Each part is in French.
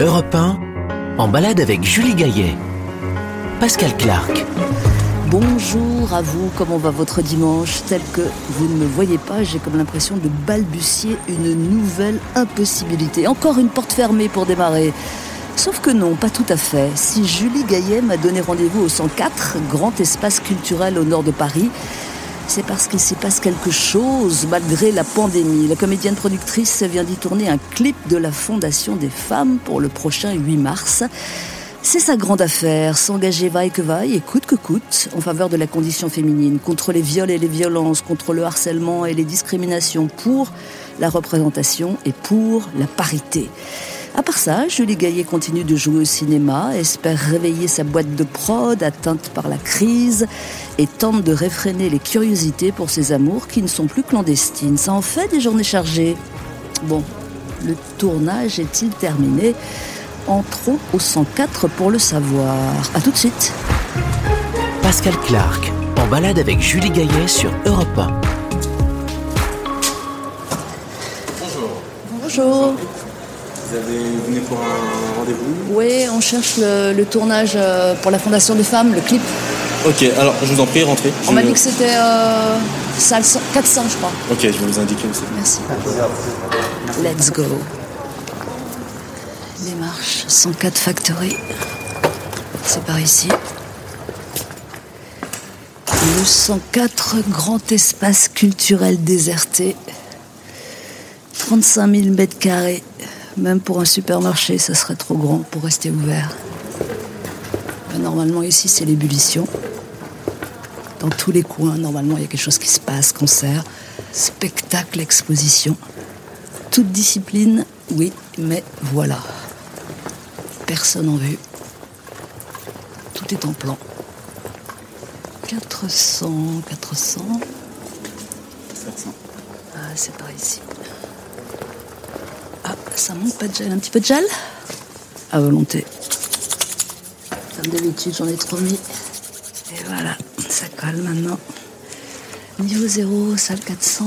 Europe 1, en balade avec Julie Gaillet. Pascal Clark. Bonjour à vous, comment va votre dimanche? Tel que vous ne me voyez pas, j'ai comme l'impression de balbutier une nouvelle impossibilité. Encore une porte fermée pour démarrer. Sauf que non, pas tout à fait. Si Julie Gaillet m'a donné rendez-vous au 104, grand espace culturel au nord de Paris, c'est parce qu'il s'y passe quelque chose malgré la pandémie. La comédienne productrice vient d'y tourner un clip de la Fondation des femmes pour le prochain 8 mars. C'est sa grande affaire, s'engager vaille que vaille et coûte que coûte en faveur de la condition féminine, contre les viols et les violences, contre le harcèlement et les discriminations, pour la représentation et pour la parité. À part ça, Julie Gaillet continue de jouer au cinéma, espère réveiller sa boîte de prod atteinte par la crise et tente de réfréner les curiosités pour ses amours qui ne sont plus clandestines. Ça en fait des journées chargées. Bon, le tournage est-il terminé? Entrons au 104 pour le savoir. A tout de suite. Pascal Clark, en balade avec Julie Gaillet sur Europe 1. Bonjour. Bonjour. Vous avez venez pour un rendez-vous Oui, on cherche le, le tournage euh, pour la Fondation des femmes, le clip. Ok, alors je vous en prie, rentrez. On Je- m'a dit que c'était euh, salle 100 400, je crois. Ok, je vais vous indiquer c'est. Merci. Let's go. Démarche 104 Factory. C'est par ici. Le 104 grand espace culturel déserté. 35 000 mètres carrés. Même pour un supermarché, ça serait trop grand pour rester ouvert. Ben, normalement, ici, c'est l'ébullition. Dans tous les coins, normalement, il y a quelque chose qui se passe, concert, spectacle, exposition. Toute discipline, oui, mais voilà. Personne en vue. Tout est en plan. 400, 400. 700. Ah, c'est par ici. Ah, ça manque pas de gel. Un petit peu de gel À volonté. Comme d'habitude, j'en ai trop mis. Et voilà, ça colle maintenant. Niveau 0, salle 400.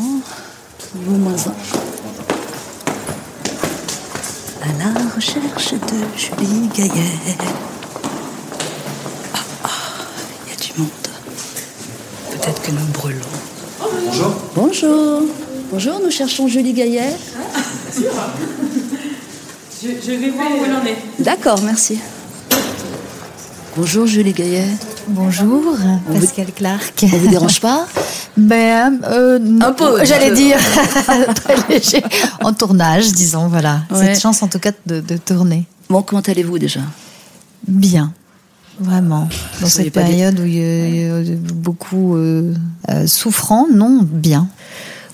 Niveau moins 1. À la recherche de Julie Gaillet. Ah, ah, il y a du monde. Peut-être que nous brûlons. Bonjour. Bonjour. Bonjour, nous cherchons Julie Gaillet. Je, je vais voir où elle en est. D'accord, merci. Bonjour Julie Gaillet. Bonjour, vous- Pascal Clark. On vous dérange pas? Ben, euh, non, Un peu, J'allais dire très léger. En tournage, disons, voilà. Ouais. Cette chance, en tout cas, de, de tourner. Bon, comment allez-vous déjà? Bien. Vraiment. Dans cette période où il y a, il y a beaucoup euh, euh, souffrant, non, bien.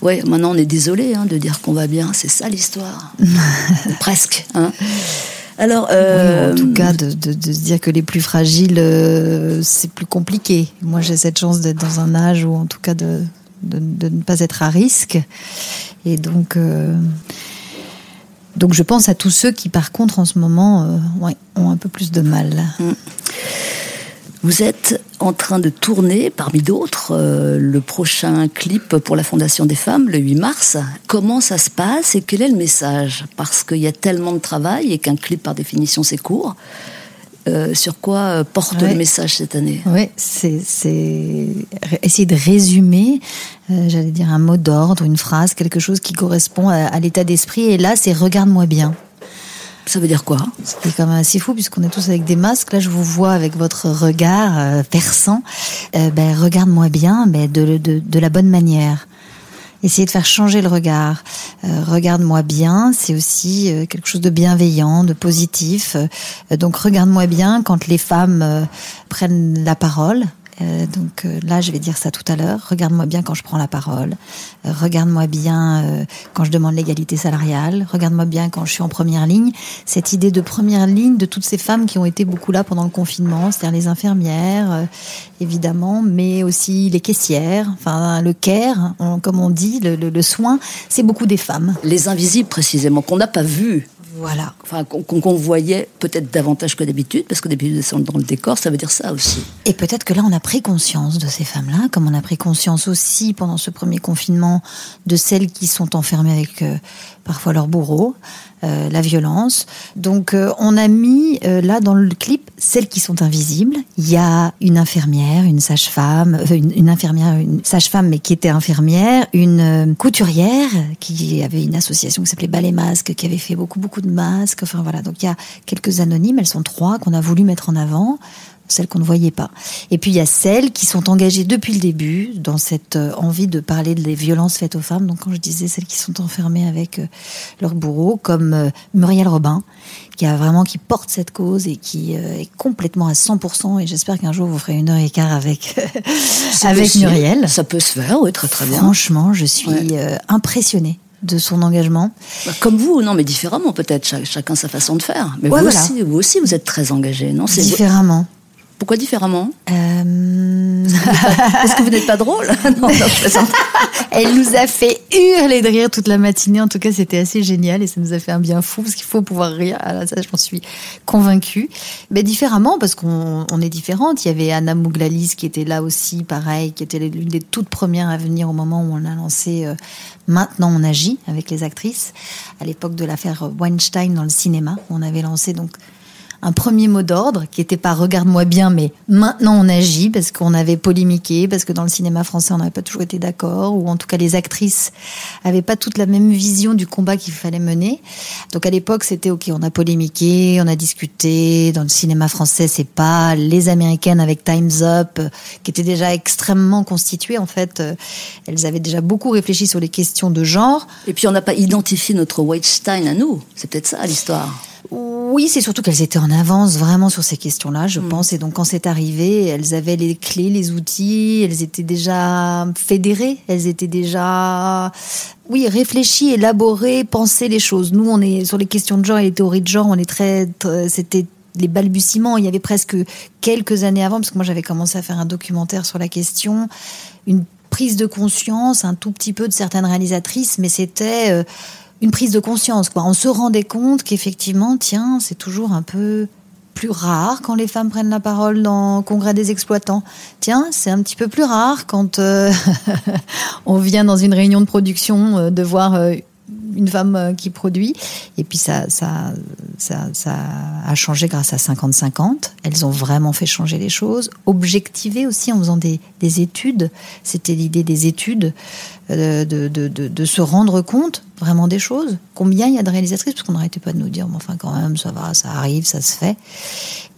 Ouais, maintenant on est désolé hein, de dire qu'on va bien, c'est ça l'histoire. Presque. Hein. Alors, euh, Oui, en tout cas, de, de- de se dire que les plus fragiles, euh, c'est plus compliqué. Moi, j'ai cette chance d'être dans un âge où, en tout cas, de, de, ne pas être à risque. Et donc, euh, donc, je pense à tous ceux qui, par contre, en ce moment, euh, ouais, ont un peu plus de mal. Vous êtes en train de tourner, parmi d'autres, euh, le prochain clip pour la Fondation des femmes, le 8 mars. Comment ça se passe et quel est le message? Parce qu'il y a tellement de travail et qu'un clip, par définition, c'est court. Euh, sur quoi euh, porte Ouais. le message cette année? Oui, c'est essayer de résumer, euh, j'allais dire un mot d'ordre, une phrase, quelque chose qui correspond à, à l'état d'esprit. Et là, c'est regarde-moi bien. Ça veut dire quoi? C'était quand même assez fou puisqu'on est tous avec des masques. Là, je vous vois avec votre regard euh, perçant. Euh, ben, regarde-moi bien, mais de, de, de la bonne manière. Essayer de faire changer le regard. Euh, regarde-moi bien, c'est aussi euh, quelque chose de bienveillant, de positif. Euh, donc, regarde-moi bien quand les femmes euh, prennent la parole. Euh, donc euh, là, je vais dire ça tout à l'heure. Regarde-moi bien quand je prends la parole. Euh, Regarde-moi bien euh, quand je demande l'égalité salariale. Regarde-moi bien quand je suis en première ligne. Cette idée de première ligne de toutes ces femmes qui ont été beaucoup là pendant le confinement, c'est-à-dire les infirmières, euh, évidemment, mais aussi les caissières, enfin le care, on- comme on dit, le, le- le soin, c'est beaucoup des femmes. Les invisibles, précisément, qu'on n'a pas vus. Voilà. Enfin, qu'on voyait peut-être davantage que d'habitude, parce que d'habitude, sont dans le décor, ça veut dire ça aussi. Et peut-être que là, on a pris conscience de ces femmes-là, comme on a pris conscience aussi pendant ce premier confinement de celles qui sont enfermées avec euh, parfois leur bourreau, euh, la violence. Donc, euh, on a mis là dans le clip celles qui sont invisibles. Il y a une infirmière, une sage-femme, une, une infirmière, une sage-femme, mais qui était infirmière, une couturière qui avait une association qui s'appelait Ballet Masque, qui avait fait beaucoup, beaucoup de masques. Enfin voilà, donc il y a quelques anonymes, elles sont trois qu'on a voulu mettre en avant celles qu'on ne voyait pas. Et puis il y a celles qui sont engagées depuis le début dans cette euh, envie de parler des violences faites aux femmes. Donc quand je disais celles qui sont enfermées avec euh, leur bourreau, comme euh, Muriel Robin, qui a vraiment qui porte cette cause et qui est complètement à 100%. Et j'espère qu'un jour vous ferez une heure et quart avec avec. Muriel. Ça peut se faire, oui, très très bien. Franchement, je suis Ouais. impressionnée de son engagement. Bah, Comme vous, non, mais différemment peut-être, cha- chacun sa façon de faire. Mais Ouais, vous, voilà. aussi, vous aussi, vous êtes très engagé, non Différemment. Pourquoi différemment Euh, Est-ce que vous n'êtes pas drôle Non, non. Elle nous a fait hurler de rire toute la matinée. En tout cas, c'était assez génial et ça nous a fait un bien fou parce qu'il faut pouvoir rire. Ah, là, ça, j'en suis convaincue. Mais différemment, parce qu'on on est différentes. Il y avait Anna Mouglalis qui était là aussi, pareil, qui était l'une des toutes premières à venir au moment où on a lancé euh, Maintenant on agit avec les actrices, à l'époque de l'affaire Weinstein dans le cinéma. où On avait lancé donc un premier mot d'ordre qui était pas regarde-moi bien, mais maintenant on agit parce qu'on avait polémiqué, parce que dans le cinéma français on n'avait pas toujours été d'accord, ou en tout cas les actrices avaient pas toute la même vision du combat qu'il fallait mener. Donc à l'époque c'était ok, on a polémiqué, on a discuté. Dans le cinéma français c'est pas les américaines avec Times Up euh, qui étaient déjà extrêmement constituées en fait. euh, Elles avaient déjà beaucoup réfléchi sur les questions de genre. Et puis on n'a pas identifié notre Weinstein à nous. C'est peut-être ça l'histoire. Oui, c'est surtout qu'elles étaient en avance vraiment sur ces questions-là, je pense. Et donc, quand c'est arrivé, elles avaient les clés, les outils, elles étaient déjà fédérées, elles étaient déjà, oui, réfléchies, élaborées, pensées les choses. Nous, on est sur les questions de genre et les théories de genre, on est très, très- c'était les balbutiements. Il y avait presque quelques années avant, parce que moi, j'avais commencé à faire un documentaire sur la question, une prise de conscience, un tout petit peu de certaines réalisatrices, mais c'était euh, une prise de conscience. Quoi. On se rendait compte qu'effectivement, tiens, c'est toujours un peu plus rare quand les femmes prennent la parole dans le congrès des exploitants. Tiens, c'est un petit peu plus rare quand euh, on vient dans une réunion de production euh, de voir euh, une femme qui produit. Et puis ça, ça, ça, ça a changé grâce à 50-50. Elles ont vraiment fait changer les choses. Objectiver aussi en faisant des, des études. C'était l'idée des études, de, de, de, de se rendre compte vraiment des choses. Combien il y a de réalisatrices Parce qu'on n'arrêtait pas de nous dire, mais enfin quand même, ça va, ça arrive, ça se fait.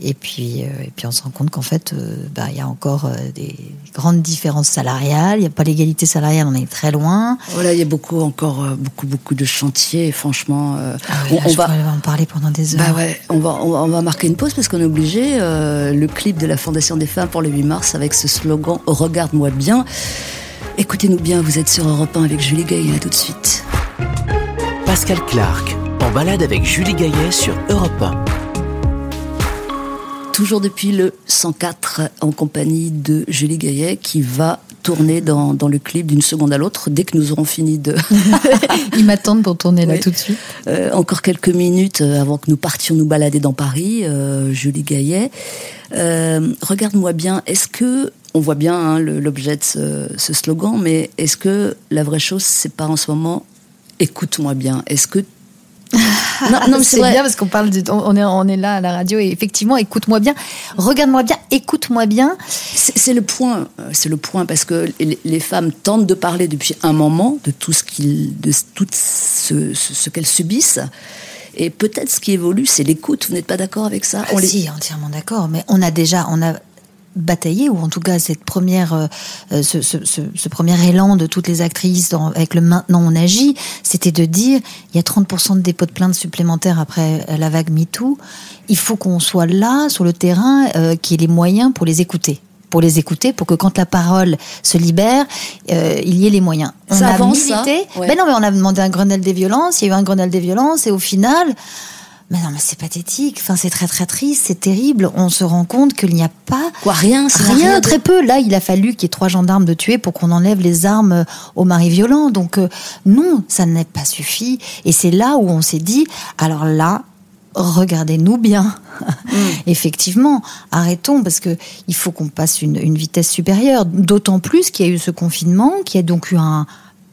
Et puis, euh, et puis on se rend compte qu'en fait, euh, bah, il y a encore euh, des grandes différences salariales. Il n'y a pas l'égalité salariale, on est très loin. Voilà, il y a beaucoup encore beaucoup beaucoup de chantiers. Franchement, Ah oui, on, là, on je va. en parler pendant des heures. Bah ouais, on va, on va, on va marquer une pause parce qu'on est obligé. le clip de la Fondation des femmes pour le 8 mars avec ce slogan Regarde-moi bien. Écoutez-nous bien, vous êtes sur Europe 1 avec Julie Gaillet, à tout de suite. Pascal Clark, en balade avec Julie Gaillet sur Europe 1. Toujours depuis le 104 en compagnie de Julie Gaillet qui va tourner dans, dans le clip d'une seconde à l'autre dès que nous aurons fini de... Ils m'attendent pour tourner là Oui. tout de suite. Euh, encore quelques minutes euh, avant que nous partions nous balader dans Paris, euh, Julie Gaillet. Euh, Regarde-moi bien, est-ce que, on voit bien hein, l'objet de ce, ce slogan, mais est-ce que la vraie chose, c'est pas en ce moment, écoute-moi bien, est-ce que... Non, non, mais c'est bien parce qu'on parle on est on est là à la radio et effectivement écoute-moi bien, regarde-moi bien, écoute-moi bien. C'est le point, euh, c'est le point parce que les, les femmes tentent de parler depuis un moment de tout ce qu'ils, de tout ce, ce- ce qu'elles subissent. Et peut-être ce qui évolue, c'est l'écoute. Vous n'êtes pas d'accord avec ça? On les- Si, entièrement d'accord. Mais on a déjà, on a bataillé, ou en tout cas cette première, euh, euh, ce, ce- ce- ce premier élan de toutes les actrices dans- avec le maintenant on agit, c'était de dire il y a 30% de dépôts de plaintes supplémentaires après euh, la vague MeToo. Il faut qu'on soit là sur le terrain, euh, qu'il y ait les moyens pour les écouter. Pour les écouter, pour que quand la parole se libère, euh, il y ait les moyens. On Ça a avance, ça? Milité. Ouais. Ben non, mais on a demandé un Grenelle des violences. Il y a eu un Grenelle des violences, et au final, Mais non, mais c'est pathétique. Enfin, c'est très très triste, c'est terrible. On se rend compte qu'il n'y a pas Quoi, rien, rien, de- très peu. Là, il a fallu qu'il y ait trois gendarmes de tuer pour qu'on enlève les armes aux maris violents. Donc euh, non, ça n'est pas suffi. Et c'est là où on s'est dit, alors là, regardez-nous bien. Effectivement, arrêtons parce que il faut qu'on passe une, une vitesse supérieure. D'autant plus qu'il y a eu ce confinement, qui a donc eu un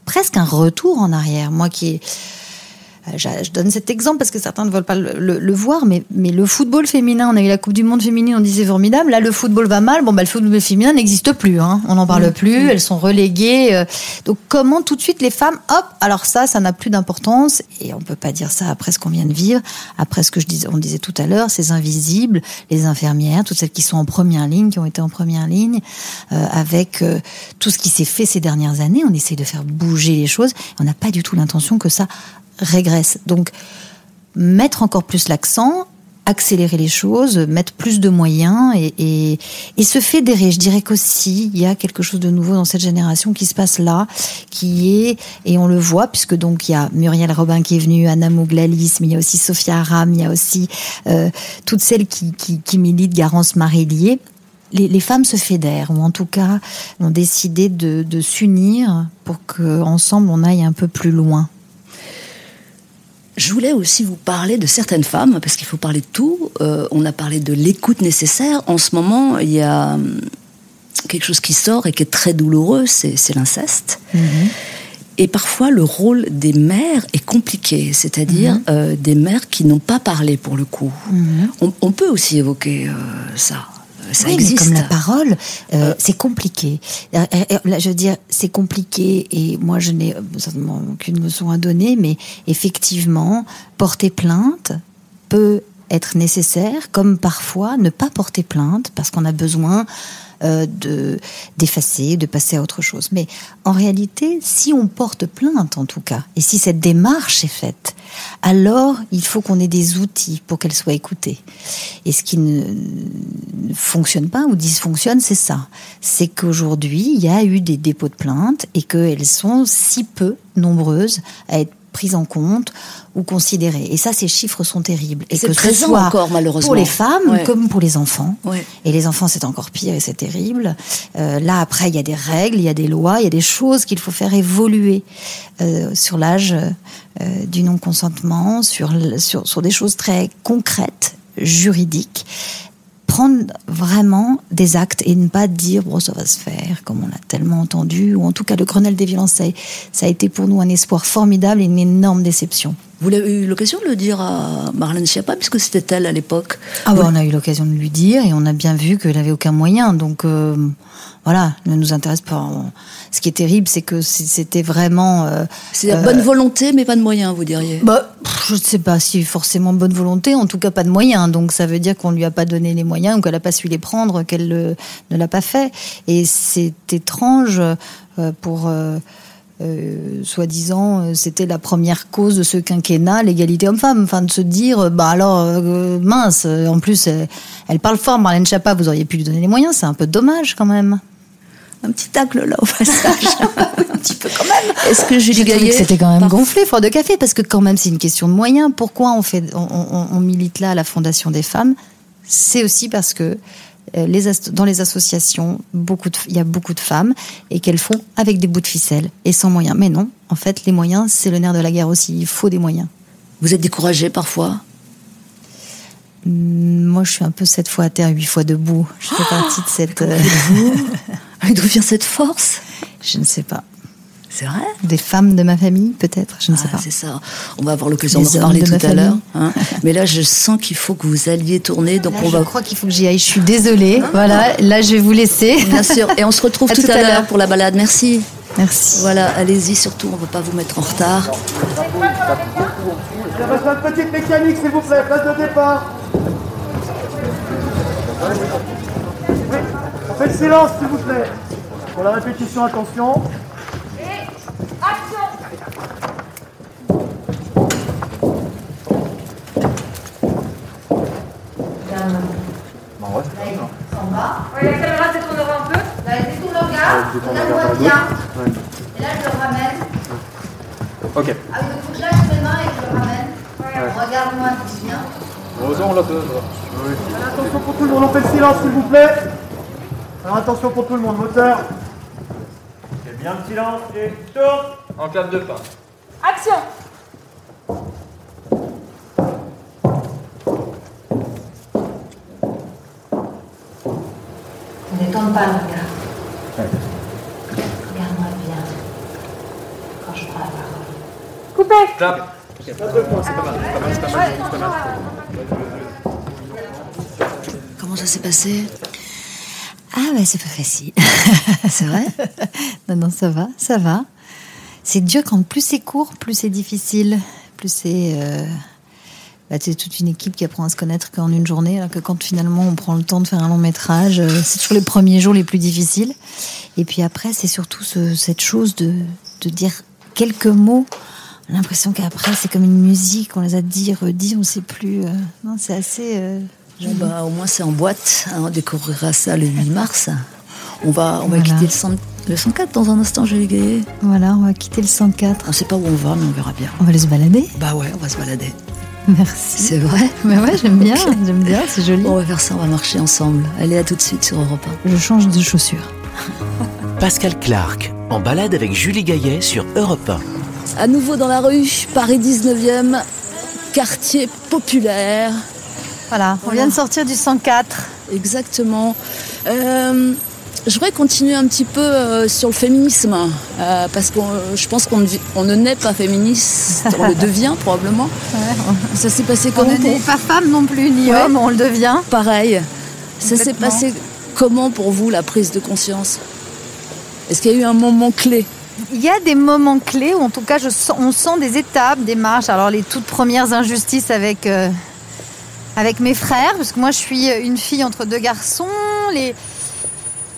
presque un retour en arrière. Moi qui ai euh, je je donne cet exemple parce que certains ne veulent pas le, le- le voir, mais, mais le football féminin, on a eu la Coupe du Monde féminine, on disait formidable. Là, le football va mal. Bon, bah, le football féminin n'existe plus. Hein. On n'en parle plus. Elles sont reléguées. euh. Donc, comment tout de suite les femmes, hop, alors ça, ça n'a plus d'importance. Et on peut pas dire ça après ce qu'on vient de vivre, après ce que je disais, on disait tout à l'heure, ces invisibles, les infirmières, toutes celles qui sont en première ligne, qui ont été en première ligne, euh, avec euh, tout ce qui s'est fait ces dernières années. On essaye de faire bouger les choses. On n'a pas du tout l'intention que ça régresse. Donc, mettre encore plus l'accent, accélérer les choses, mettre plus de moyens et, et, et se fédérer. Je dirais qu'aussi, il y a quelque chose de nouveau dans cette génération qui se passe là, qui est, et on le voit, puisque donc il y a Muriel Robin qui est venue, Anna Mouglalis, mais il y a aussi Sophia Aram, il y a aussi euh, toutes celles qui, qui, qui militent Garance Marélier. Les, les femmes se fédèrent, ou en tout cas ont décidé de, de s'unir pour qu'ensemble on aille un peu plus loin. Je voulais aussi vous parler de certaines femmes, parce qu'il faut parler de tout. Euh, on a parlé de l'écoute nécessaire. En ce moment, il y a hum, quelque chose qui sort et qui est très douloureux, c'est c'est l'inceste. Et parfois, le rôle des mères est compliqué, c'est-à-dire euh, des mères qui n'ont pas parlé pour le coup. On, on peut aussi évoquer euh, ça. Ça oui, existe. mais comme la parole, euh, c'est compliqué. Euh, euh, Là, je veux dire, c'est compliqué et moi, je n'ai euh, certainement aucune leçon à donner, mais effectivement, porter plainte peut être nécessaire, comme parfois ne pas porter plainte parce qu'on a besoin euh, de d'effacer, de passer à autre chose. Mais en réalité, si on porte plainte, en tout cas, et si cette démarche est faite, alors il faut qu'on ait des outils pour qu'elle soit écoutée. Et ce qui ne ne fonctionne pas ou dysfonctionne, c'est ça. C'est qu'aujourd'hui, il y a eu des dépôts de plainte et qu'elles sont si peu nombreuses à être prises en compte ou considérées. Et ça, ces chiffres sont terribles. Et que ce soit encore, malheureusement. pour les femmes Ouais. comme pour les enfants. Ouais. Et les enfants, c'est encore pire et c'est terrible. Euh, là, après, il y a des règles, il y a des lois, il y a des choses qu'il faut faire évoluer euh, sur l'âge euh, du non-consentement, sur, sur, sur des choses très concrètes, juridiques. Prendre vraiment des actes et ne pas dire bon ça va se faire comme on l'a tellement entendu ou en tout cas le Grenelle des violences ça a, été pour nous un espoir formidable et une énorme déception. Vous avez eu l'occasion de le dire à Marlène Schiappa, puisque c'était elle à l'époque. Ah bah, on a eu l'occasion de lui dire et on a bien vu qu'elle avait aucun moyen. Donc euh, voilà, ne nous intéresse pas. Ce qui est terrible, c'est que c'était vraiment. euh, C'est la euh, bonne volonté, mais pas de moyens, vous diriez. bah, je ne sais pas si forcément bonne volonté, en tout cas pas de moyens. Donc ça veut dire qu'on lui a pas donné les moyens ou qu'elle n'a pas su les prendre, qu'elle euh, ne l'a pas fait. Et c'est étrange pour. Euh, soi-disant, euh, c'était la première cause de ce quinquennat, l'égalité homme-femme. Enfin, de se dire, euh, bah alors, euh, mince, en plus, elle parle fort, Marlène Schiappa, vous auriez pu lui donner les moyens, c'est un peu dommage quand même. Un petit tacle là au passage. un petit peu quand même. Est-ce que Julie Gaillet. que c'était quand même gonflé, fort de café, parce que quand même c'est une question de moyens. Pourquoi on, fait, on, on- on milite là à la Fondation des femmes? C'est aussi parce que les as- dans les associations, beaucoup de- il y a beaucoup de femmes et qu'elles font avec des bouts de ficelle et sans moyens. Mais non, en fait, les moyens, c'est le nerf de la guerre aussi. Il faut des moyens. Vous êtes découragée parfois? Hum, Moi, je suis un peu sept fois à terre, huit fois debout. Je fais partie de cette. euh, D'où vient cette force? Je ne sais pas. C'est vrai Des femmes de ma famille, peut-être Je ne sais Ah, pas. C'est ça. On va avoir l'occasion d'en de tout à l'heure. hein. Mais là, je sens qu'il faut que vous alliez tourner. Donc Là, on je va. crois qu'il faut que j'y aille. Je suis désolée. Voilà, là, je vais vous laisser. Bien sûr. Et on se retrouve À tout, tout à, à l'heure pour la balade. Merci. Merci. Voilà, allez-y. Surtout, on ne va pas vous mettre en retard. Une petite mécanique, s'il vous plaît, place de départ. Oui, on fait le silence, s'il vous plaît. Pour la répétition, attention. Attention pour tout le monde, on fait le silence s'il vous plaît. Alors attention pour tout le monde, moteur. C'est bien le silence et tourne. En clap de fin. Action Ne détourne pas le regard. Regarde-moi bien. Quand je prends la parole. Coupé Clap. Comment ça s'est passé? Ah, bah, c'est pas facile. c'est vrai Non, non, ça va, ça va. C'est dur quand plus c'est court, plus c'est difficile. Plus c'est. Euh... Bah, c'est toute une équipe qui apprend à se connaître qu'en une journée, alors que quand finalement on prend le temps de faire un long métrage, euh, c'est toujours les premiers jours les plus difficiles. Et puis après, c'est surtout ce- cette chose de, dire quelques mots. L'impression qu'après, c'est comme une musique, on les a dit, redit, on sait plus. euh, Non, c'est assez. euh, bah, Au moins c'est en boîte, hein, on découvrira ça le 8 mars. On va, on va quitter le, 100 le 104 dans un instant, Julie Gaillet. Voilà, on va quitter le 104. On sait pas où on va, mais on verra bien. On va aller se balader. Bah ouais, on va se balader. Merci. C'est vrai Mais ouais, j'aime bien, j'aime bien, c'est joli. On va faire ça, on va marcher ensemble. Allez, à tout de suite sur Europe Je change de chaussures. Pascal Clark, en balade avec Julie Gaillet sur Europe 1. 1. À nouveau dans la rue, Paris 19e, quartier populaire. Voilà, on vient de sortir du 104. Exactement. Euh, je voudrais continuer un petit peu euh, sur le féminisme, euh, parce que je pense qu'on ne, on ne naît pas féministe, on le devient probablement. Ça s'est passé On comment n'est pour... pas femme non plus, ni Ouais. homme, on le devient. Pareil. Ça s'est passé comment pour vous la prise de conscience? Est-ce qu'il y a eu un moment clé? Il y a des moments clés où, en tout cas, je sens- on sent des étapes, des marches. Alors, les toutes premières injustices avec, euh, avec mes frères, parce que moi, je suis une fille entre deux garçons. Les...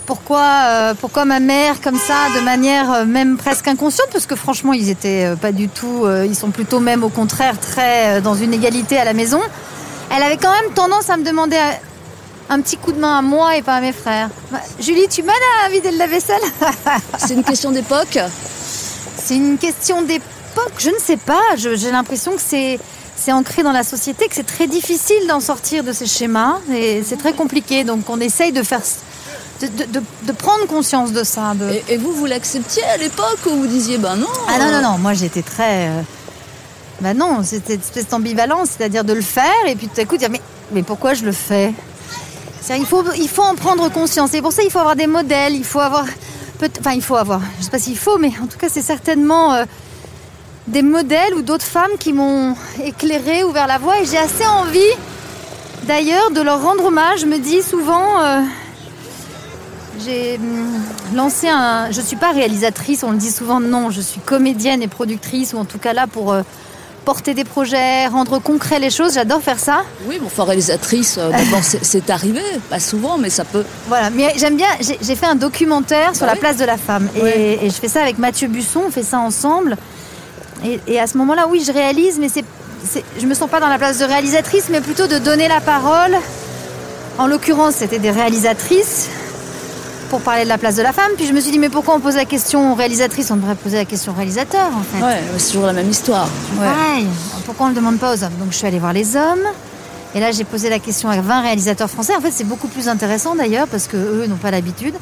Pourquoi, euh, pourquoi ma mère, comme ça, de manière euh, même presque inconsciente, parce que franchement, ils étaient euh, pas du tout, ils sont plutôt même au contraire très dans une égalité à la maison. Elle avait quand même tendance à me demander un petit coup de main à moi et pas à mes frères. Bah, Julie, tu m'aides à vider le lave-vaisselle C'est une question d'époque C'est une question d'époque, je ne sais pas. J'ai l'impression que c'est c'est ancré dans la société, que c'est très difficile d'en sortir de ces schémas et c'est très compliqué. Donc on essaye de faire de, de- de- de prendre conscience de ça. de- et, et vous, vous l'acceptiez à l'époque ou vous disiez ben non Ah non non non, moi j'étais très. euh, Bah non, c'était une espèce d'ambivalence, c'est-à-dire de le faire et puis tout à coup dire mais mais pourquoi je le fais? Il faut il faut en prendre conscience et pour ça il faut avoir des modèles, il faut avoir enfin il faut avoir, je sais pas s'il faut, mais en tout cas c'est certainement euh, des modèles ou d'autres femmes qui m'ont éclairé, ouvert la voie et j'ai assez envie d'ailleurs de leur rendre hommage. Je me dis souvent. euh, j'ai hum, lancé un. Je suis pas réalisatrice, on le dit souvent. Non, je suis comédienne et productrice, ou en tout cas là pour euh, porter des projets, rendre concret les choses. J'adore faire ça. Oui, bon, enfin réalisatrice, euh, d'abord c'est- arrivé, pas souvent, mais ça peut. Voilà, mais j'aime bien. J'ai fait un documentaire sur Bah la oui. place de la femme, et, je fais ça avec Mathieu Busson. On fait ça ensemble. Et, et à ce moment-là, oui, je réalise, mais c'est- je me sens pas dans la place de réalisatrice, mais plutôt de donner la parole. En l'occurrence, c'était des réalisatrices pour parler de la place de la femme. Puis je me suis dit, mais pourquoi on pose la question aux réalisatrices? On devrait poser la question aux réalisateurs, en fait. Ouais, c'est toujours la même histoire. Ouais. Pareil. Pourquoi on ne le demande pas aux hommes? Donc je suis allée voir les hommes. Et là, j'ai posé la question à 20 réalisateurs français. En fait, c'est beaucoup plus intéressant d'ailleurs parce que eux n'ont pas l'habitude.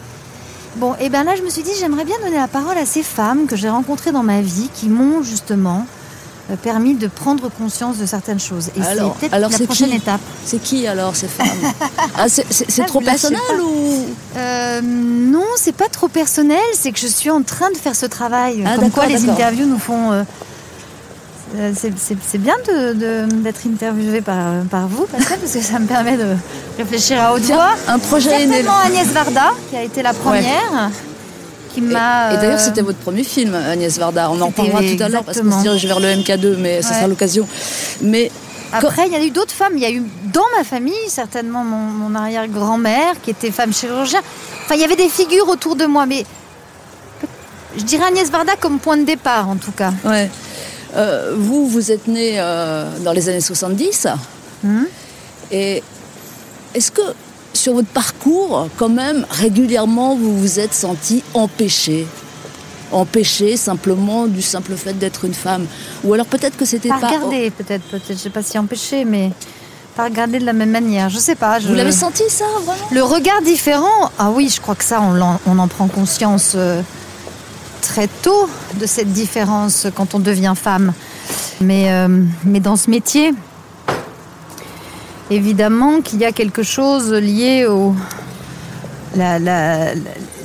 Bon, et bien là, je me suis dit, j'aimerais bien donner la parole à ces femmes que j'ai rencontrées dans ma vie qui m'ont justement permis de prendre conscience de certaines choses. Et c'est Alors- peut-être alors la c'est prochaine qui étape. C'est qui alors ces femmes ah, C'est c'est- c'est Ah, trop personnel ou Euh, non, c'est pas trop personnel, c'est que je suis en train de faire ce travail. Ah, Comme d'accord, quoi les d'accord. interviews nous font. euh, euh, c'est- c'est c'est bien de- de- d'être interviewé par, par vous, Pascal, parce que ça me permet de réfléchir à haute voix. un projet. Certainement Agnès Varda, qui a été la première, qui Et, m'a. et d'ailleurs, euh, c'était votre premier film, Agnès Varda. On en reparlera tout à l'heure parce qu'on se dirige vers le MK2, mais ça Ouais. sera l'occasion. Mais Après, il y a eu d'autres femmes. Il y a eu dans ma famille, certainement mon, mon arrière-grand-mère qui était femme chirurgien. Enfin, il y avait des figures autour de moi, mais je dirais Agnès Varda comme point de départ, en tout cas. ouais. Euh, vous, vous êtes né euh, dans les années 70. Hmm. Et est-ce que sur votre parcours, quand même, régulièrement, vous vous êtes senti empêché empêchée simplement du simple fait d'être une femme. Ou alors peut-être que c'était Pas pas. peut-être, peut-être, je sais pas si empêcher, mais pas regarder de la même manière. Je sais pas. Je... Vous l'avez senti ça vraiment? Le regard différent, ah oui, je crois que ça, on, en prend conscience euh, très tôt de cette différence quand on devient femme. Mais, euh, mais dans ce métier, évidemment qu'il y a quelque chose lié au...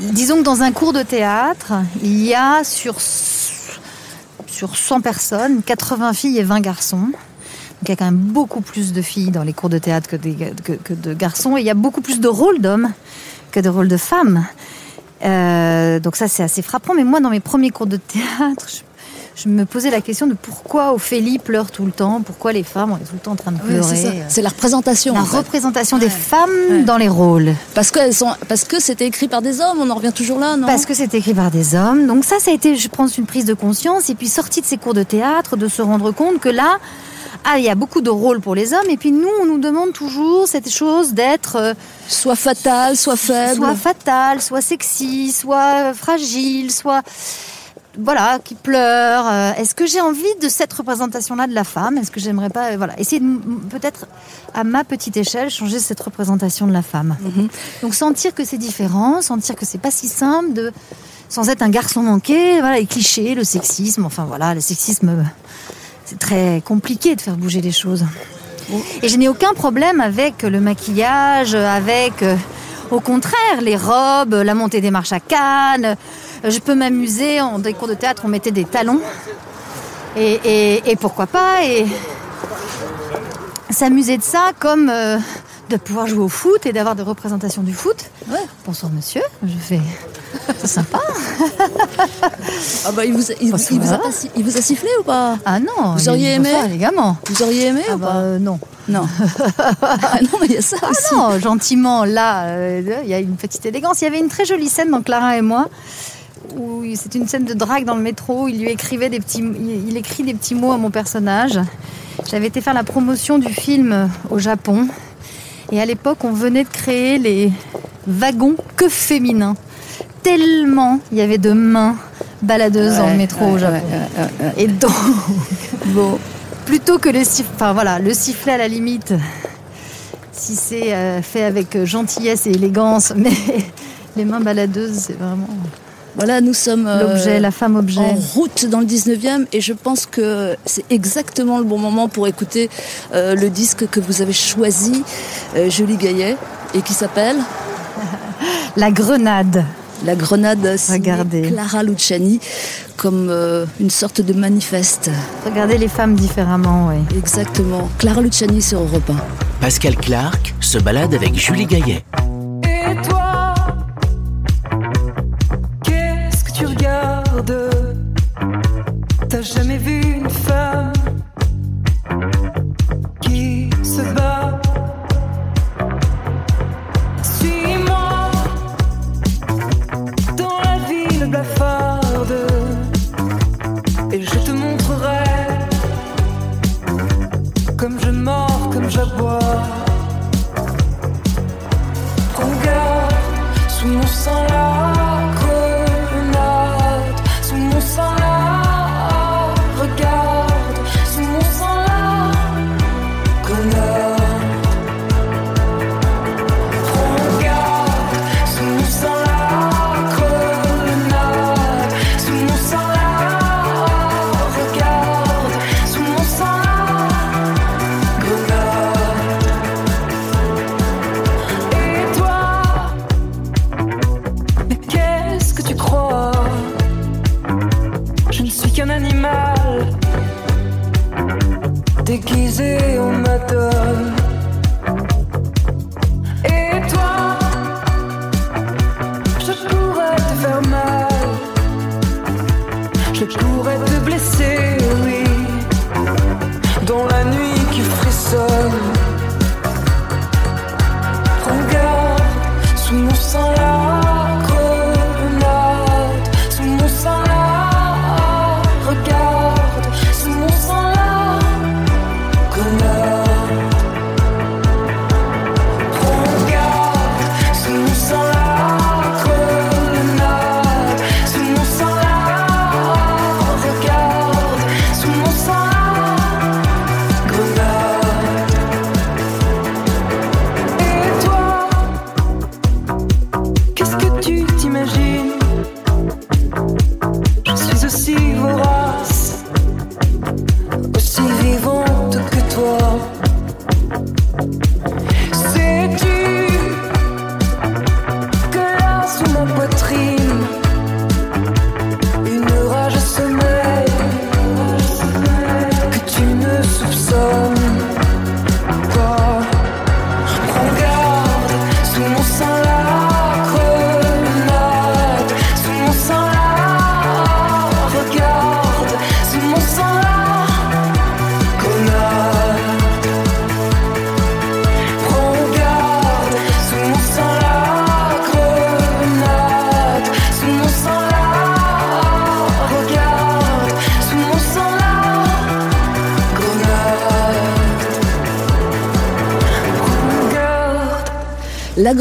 disons que dans un cours de théâtre, il y a sur, sur 100 personnes, 80 filles et 20 garçons. Donc il y a quand même beaucoup plus de filles dans les cours de théâtre que, des- que- que de garçons. Et il y a beaucoup plus de rôles d'hommes que de rôles de femmes. Euh, donc ça, c'est assez frappant. Mais moi, dans mes premiers cours de théâtre, je, je me posais la question de pourquoi Ophélie pleure tout le temps, pourquoi les femmes, on est tout le temps en train de pleurer. c'est la représentation. La en fait. représentation des femmes Ouais. dans les rôles. Parce que, sont... parce que c'était écrit par des hommes, on en revient toujours là, non? Parce que c'est écrit par des hommes. Donc ça, ça a été, je pense, une prise de conscience. Et puis sorti de ces cours de théâtre, de se rendre compte que là, ah, il y a beaucoup de rôles pour les hommes. Et puis nous, on nous demande toujours cette chose d'être euh, Soit fatale, soit faible. soit fatale, soit sexy, soit fragile, soit voilà, qui pleure. Euh, Est-ce que j'ai envie de cette représentation-là de la femme? Est-ce que j'aimerais pas, euh, voilà, essayer de peut-être à ma petite échelle changer cette représentation de la femme. Donc sentir que c'est différent, sentir que c'est pas si simple de sans être un garçon manqué, voilà, les clichés, le sexisme, enfin voilà, le sexisme, euh, c'est très compliqué de faire bouger les choses. Et je n'ai aucun problème avec le maquillage, avec, au contraire, les robes, la montée des marches à Cannes. Je peux m'amuser, en des cours de théâtre, on mettait des talons. Et, et- et pourquoi pas et S'amuser de ça comme euh, de pouvoir jouer au foot et d'avoir des représentations du foot. Ouais. Bonsoir monsieur, je fais... C'est sympa. Ah bah, il, vous a, il, vous a pas si- il vous a sifflé ou pas? Ah non. Vous auriez aimé? bonsoir. Vous auriez aimé Ah ou bah pas? euh, non. Non. ah non, mais il y a ça Ah aussi. non, gentiment, là, euh, il y a une petite élégance. Il y avait une très jolie scène dans Clara et moi, où c'est une scène de drague dans le métro. Il lui écrivait des petits, il écrit des petits mots à mon personnage. J'avais été faire la promotion du film au Japon, et à l'époque, on venait de créer les wagons que féminins. Tellement il y avait de mains baladeuses dans le métro ouais, au Japon. ouais. Et donc, Bon. plutôt que le sifflet, enfin voilà, le sifflet à la limite, si c'est euh, fait avec gentillesse et élégance, mais les mains baladeuses, c'est vraiment Voilà, nous sommes euh, l'objet, la femme objet. en route dans le 19e et je pense que c'est exactement le bon moment pour écouter euh, le disque que vous avez choisi, euh, Julie Gaillet, et qui s'appelle La grenade. La Grenade Regardez. Clara Luciani comme euh, une sorte de manifeste. Regardez les femmes différemment, oui. Exactement. Clara Luciani sur Europe 1. Pascal Clark se balade avec Julie Gaillet.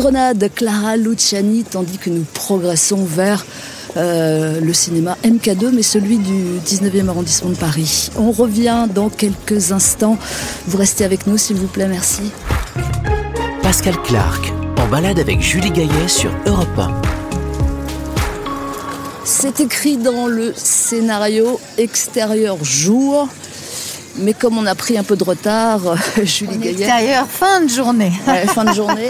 Grenade, Clara Luciani, tandis que nous progressons vers euh, le cinéma MK2, mais celui du 19e arrondissement de Paris. On revient dans quelques instants. Vous restez avec nous, s'il vous plaît, merci. Pascal Clark, en balade avec Julie Gaillet sur Europe 1. C'est écrit dans le scénario extérieur jour. Mais comme on a pris un peu de retard, Julie Gaillet. Extérieur, fin de journée. Ouais, fin de journée.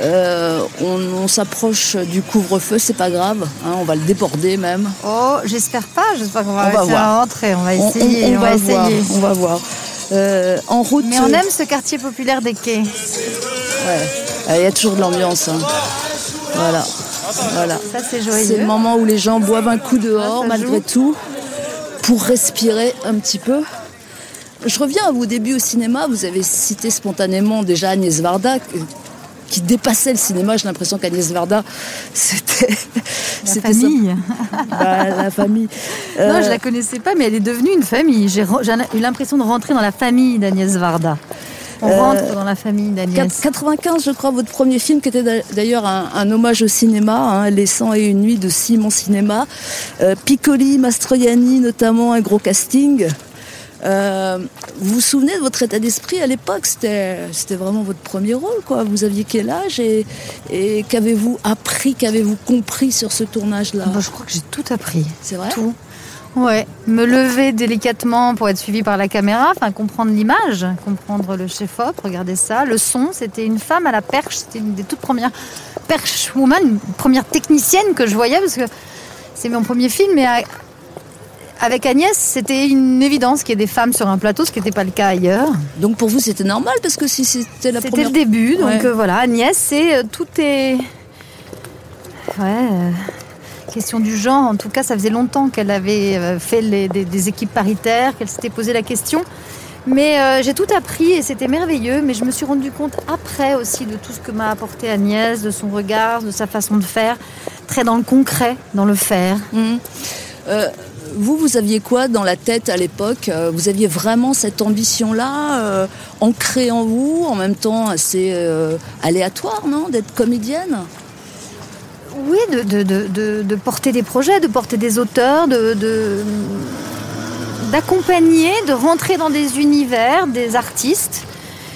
Euh, on, on s'approche du couvre-feu, c'est pas grave, hein, on va le déborder même. Oh, j'espère pas, j'espère qu'on va On va réussir voir. à rentrer, on va essayer, on- on on, va va voir, on va voir. Euh, en route. Mais on aime ce quartier populaire des quais. Ouais. Euh, Il y a toujours de l'ambiance. hein. Voilà. Voilà. Ça, c'est C'est joyeux. le moment où les gens boivent un coup dehors, Ah, ça malgré joue. tout, pour respirer un petit peu. Je reviens à vos débuts au cinéma. Vous avez cité spontanément déjà Agnès Varda, qui- dépassait le cinéma. J'ai l'impression qu'Agnès Varda, c'était. La famille. Bah, la famille. Non, Euh, je la connaissais pas, mais elle est devenue une famille. J'ai re- eu l'impression de rentrer dans la famille d'Agnès Varda. On Euh, rentre dans la famille d'Agnès. 95, je crois, votre premier film, qui était d'a- d'ailleurs un, un hommage au cinéma, hein, Les 100 et une nuits de Simon Cinéma. Euh, Piccoli, Mastroianni, notamment, un gros casting. Euh, vous vous souvenez de votre état d'esprit à l'époque? C'était vraiment votre premier rôle, quoi. Vous aviez quel âge et, et qu'avez-vous appris, qu'avez-vous compris sur ce tournage-là? Je crois que j'ai tout appris. C'est vrai? Tout. Ouais, me lever délicatement pour être suivi par la caméra, enfin comprendre l'image, comprendre le chef-op, regardez ça. Le son, c'était une femme à la perche, c'était une des toutes premières perche woman, une première technicienne que je voyais parce que c'est mon premier film, mais à- avec Agnès, c'était une évidence qu'il y ait des femmes sur un plateau, ce qui n'était pas le cas ailleurs. Donc pour vous, c'était normal parce que si c'était la C'était première le début, donc Ouais. euh, voilà, Agnès, c'est euh, tout est. Ouais. euh, question du genre, en tout cas, ça faisait longtemps qu'elle avait fait les- des, des équipes paritaires, qu'elle s'était posé la question. Mais j'ai tout appris et c'était merveilleux, mais je me suis rendu compte après aussi de tout ce que m'a apporté Agnès, de son regard, de sa façon de faire, très dans le concret, dans le faire. Mhm. Vous, vous aviez quoi dans la tête à l'époque Euh, Vous aviez vraiment cette ambition-là, euh, ancrée en vous, en même temps assez euh, aléatoire, non D'être comédienne? Oui, de, porter des projets, de porter des auteurs, d'accompagner, de rentrer dans des univers, des artistes.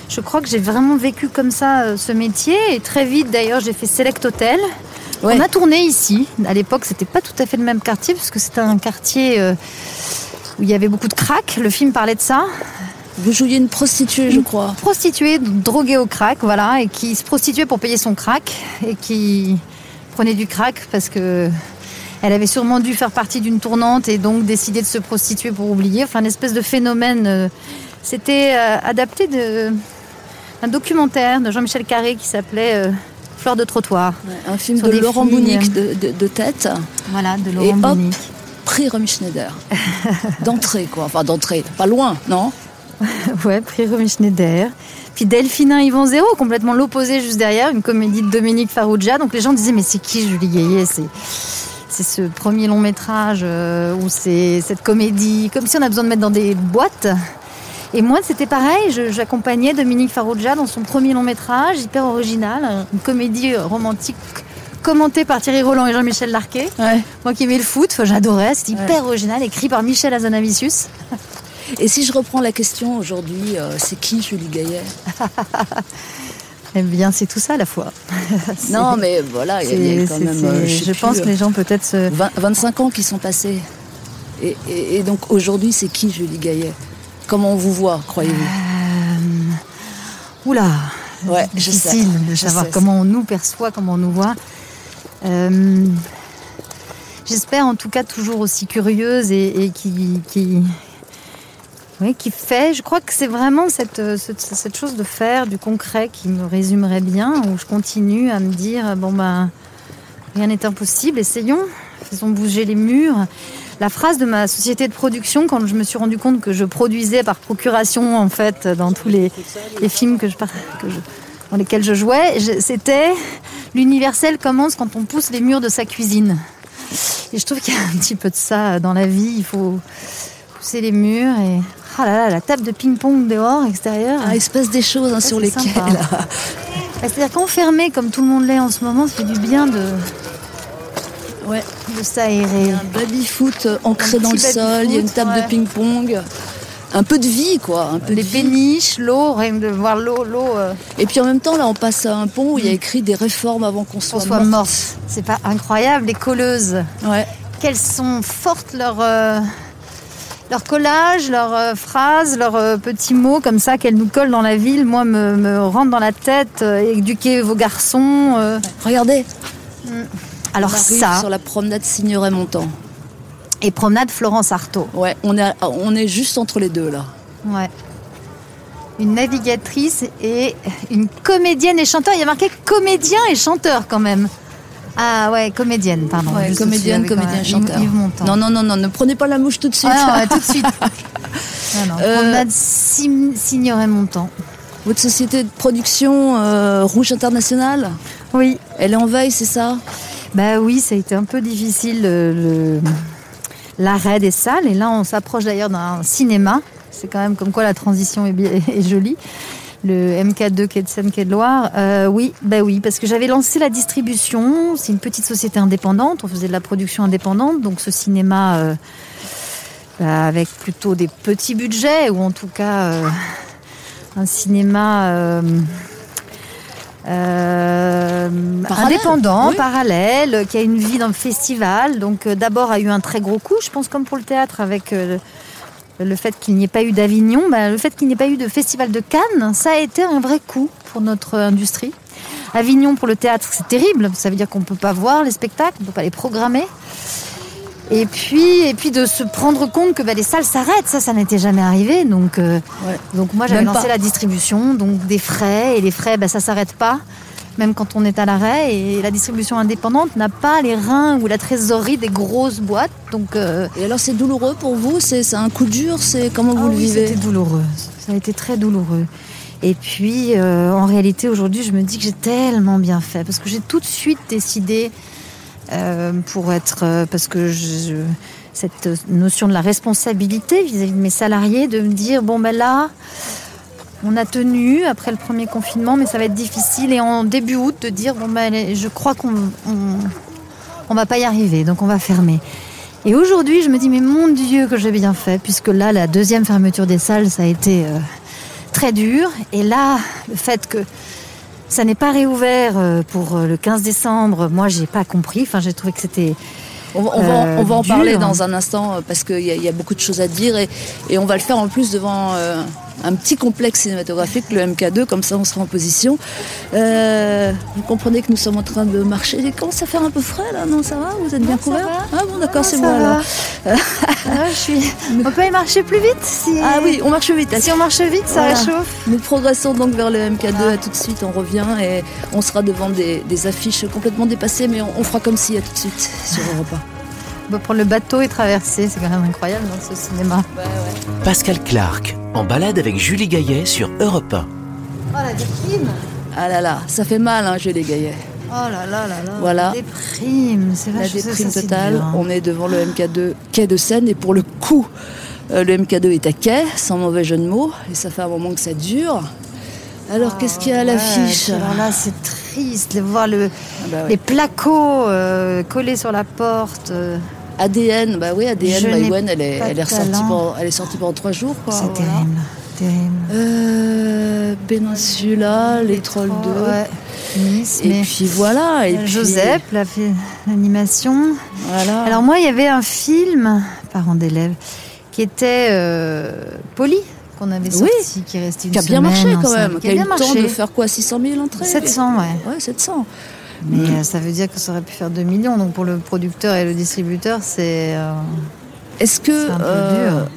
Je crois que j'ai vraiment vécu comme ça ce métier et très vite d'ailleurs j'ai fait Select Hotel. Ouais. On a tourné ici. À l'époque c'était pas tout à fait le même quartier puisque c'était un quartier euh, où il y avait beaucoup de crack. Le film parlait de ça. Vous jouiez une prostituée, je crois. Prostituée, droguée au crack, voilà, et qui se prostituait pour payer son crack et qui prenait du crack parce que elle avait sûrement dû faire partie d'une tournante et donc décider de se prostituer pour oublier. Enfin, une espèce de phénomène. euh, C'était euh, adapté de un documentaire de Jean-Michel Carré qui s'appelait Fleur de trottoir. Un film de Laurent Bounic de, de- de tête, Voilà, de Et Laurent hop. Bonic. prix Romy Schneider. D'entrée, quoi. Enfin, d'entrée. Pas loin, non Ouais, prix Romy Schneider. Puis Delphinin Yvan Zéro, complètement l'opposé juste derrière, une comédie de Dominique Farrugia. Donc les gens disaient, mais c'est qui Julie Gaillet? C'est c'est ce premier long métrage euh, où c'est cette comédie, comme si on a besoin de mettre dans des boîtes. Et moi, c'était pareil, j'accompagnais Dominique Farrugia dans son premier long métrage, hyper original, une comédie romantique commentée par Thierry Roland et Jean-Michel Larquet. Ouais. Moi qui aimais le foot, j'adorais, c'était hyper original, écrit par Michel Azanavicius. Et si je reprends la question aujourd'hui, euh, c'est qui Julie Gaillet? Eh bien, c'est tout ça à la fois. Non, mais voilà, il y a- quand même. euh, je pense euh, que les gens peut-être se. 20 25 ans qui sont passés. Et, et- et donc aujourd'hui, c'est qui Julie Gaillet? Comment on vous voit, croyez-vous Oula Ouais, je difficile sais, de je savoir sais. comment on nous perçoit, comment on nous voit. Euh, J'espère en tout cas toujours aussi curieuse et, et qui, qui, oui, qui fait. Je crois que c'est vraiment cette, euh, cette, cette chose de faire, du concret qui me résumerait bien, où je continue à me dire bon ben rien n'est impossible, essayons, faisons bouger les murs. La phrase de ma société de production, quand je me suis rendu compte que je produisais par procuration en fait dans tous les, les films que je, par- que je- dans lesquels je jouais, c'était l'universel commence quand on pousse les murs de sa cuisine. Et je trouve qu'il y a un petit peu de ça dans la vie. Il faut pousser les murs et ah là là, la table de ping-pong dehors extérieur. Ah, il se passe des choses hein, sur c'est lesquelles. Bah, C'est-à-dire qu'enfermé comme tout le monde l'est en ce moment, fait du bien de, Ouais. de s'aérer. Un baby-foot ancré Un dans le sol, il y a une table ouais. de ping-pong. Un peu de vie, quoi. Un peu Les de péniches, l'eau, rien de voir l'eau, l'eau, euh, Et puis en même temps, là, on passe à un pont où il y a écrit des réformes avant qu'on soit, soit morte. C'est pas incroyable, les colleuses. Ouais. Quelles sont fortes leurs euh, leurs collages, leurs euh, phrases, leurs euh, petits mots comme ça qu'elles nous collent dans la ville? Moi, me, me rentrent dans la tête. euh, éduquer vos garçons. euh. Regardez, Alors on ça, sur la promenade Signoret-Montant. et promenade Florence Artaud. Ouais, on est, on est juste entre les deux, là. Ouais. Une navigatrice et une comédienne et chanteur. Il y a marqué comédien et chanteur quand même. Ah ouais, comédienne, pardon. Ouais, comédienne, comédien, chanteur. Non, non, non, non, ne prenez pas la mouche tout de suite. Ah non, ouais, tout de suite. non, non, Euh, promenade Sim- Signoret-Montant. Votre société de production euh, Rouge International, Oui. elle est en veille, c'est ça? Bah oui, ça a été un peu difficile le- le- l'arrêt des salles. Et là, on s'approche d'ailleurs d'un cinéma. C'est quand même comme quoi la transition est jolie. Le MK2 Quai de Seine, Quai de Loire. Euh, oui, bah oui, parce que j'avais lancé la distribution. C'est une petite société indépendante. On faisait de la production indépendante. Donc ce cinéma euh, bah, avec plutôt des petits budgets, ou en tout cas euh, un cinéma. Euh, Parallèle, indépendant, oui. parallèle, qui a une vie dans le festival. Donc euh, d'abord a eu un très gros coup, je pense comme pour le théâtre avec euh, le, le fait qu'il n'y ait pas eu d'Avignon, bah, le fait qu'il n'y ait pas eu de festival de Cannes, ça a été un vrai coup pour notre industrie. Avignon pour le théâtre, c'est terrible, ça veut dire qu'on ne peut pas voir les spectacles, on ne peut pas les programmer. Et puis, et puis de se prendre compte que bah, les salles s'arrêtent, ça, ça n'était jamais arrivé. Donc, euh, Ouais. donc moi, j'avais lancé pas. la distribution, donc des frais, et les frais, bah, ça s'arrête pas, même quand on est à l'arrêt. Et la distribution indépendante n'a pas les reins ou la trésorerie des grosses boîtes. Donc, euh, Et alors c'est douloureux pour vous? C'est c'est un coup dur? C'est comment vous ah le oui, vivez? C'était douloureux. Ça a été très douloureux. Et puis, euh, en réalité, aujourd'hui, je me dis que j'ai tellement bien fait parce que j'ai tout de suite décidé euh, pour être, euh, parce que cette notion de la responsabilité vis-à-vis de mes salariés, de me dire bon ben là. On a tenu après le premier confinement, mais ça va être difficile. Et en début août, de dire bon ben, je crois qu'on on, on va pas y arriver, donc on va fermer. Et aujourd'hui, je me dis, mais mon Dieu, que j'ai bien fait, puisque là, la deuxième fermeture des salles, ça a été euh, très dur. Et là, le fait que ça n'est pas réouvert euh, pour euh, le 15 décembre, moi, j'ai pas compris. Enfin, j'ai trouvé que c'était. On, va- on va, Euh, on va en dur. parler dans un instant euh, parce qu'il y, a- il y a beaucoup de choses à dire et, et on va le faire en plus devant euh, un petit complexe cinématographique, le MK2, comme ça on sera en position. Euh, vous comprenez que nous sommes en train de marcher. Il commence à faire un peu frais là, non Ça va? Vous êtes bien couvert? Ah bon, d'accord, c'est va. alors. Ah, je suis... On peut y marcher plus vite si... Ah oui, on marche vite. Si on marche vite, ça Voilà. réchauffe. Nous progressons donc vers le MK2. À tout de suite, on revient et on sera devant des, des affiches complètement dépassées, mais on, on fera comme si à tout de suite sur Europe On va prendre le bateau et traverser. C'est quand même incroyable dans ce cinéma. Pascal Clark, en balade avec Julie Gaillet sur Europe 1. Oh la déprime 1. Ah là là, ça fait mal, hein, Julie Gaillet. Oh là là là là. Voilà. La déprime. C'est La déprime ça, totale. dur, hein. On est devant le MK2 quai de Seine et pour le coup, euh, le MK2 est à quai, sans mauvais jeu de mots, et ça fait un moment que ça dure. Alors qu'est-ce qu'il y a à Ouais, l'affiche puis Alors là, c'est triste de voir le, Ah bah ouais. les placos euh, collés sur la porte. euh, ADN, bah oui, ADN, n'ai Maïwen, elle est, elle est ressortie pendant, elle est sortie pendant trois jours, c'est voilà. terrible, terrible. Euh, Peninsula, les Trolls 2. Ouais. Nice, Et mais puis voilà. Et puis, Joseph l'a fait l'animation. Voilà. Alors moi, il y avait un film, parents d'élèves, qui était euh, Poli, qu'on avait Oui. sorti, qui est resté une qui a bien semaine marché quand même. Qui a eu le temps de faire quoi 600 000 entrées 700, ouais. Ouais, 700. Mais euh, ça veut dire que ça aurait pu faire 2 millions. Donc pour le producteur et le distributeur, c'est... euh, Est-ce que C'est un peu euh, dur.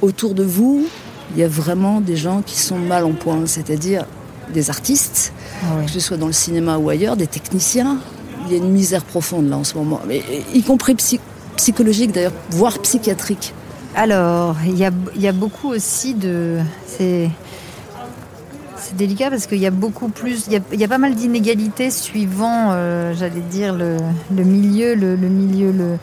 autour de vous, il y a vraiment des gens qui sont mal en point, c'est-à-dire des artistes, ah que ce soit dans le cinéma ou ailleurs, des techniciens? Il y a une misère profonde là en ce moment, mais y compris psy- psychologique d'ailleurs, voire psychiatrique. Alors, il y a, y a beaucoup aussi de... C'est c'est délicat parce qu'il y a beaucoup plus... Il y a, il y a pas mal d'inégalités suivant, euh, j'allais dire, le, le milieu, le, le milieu, le,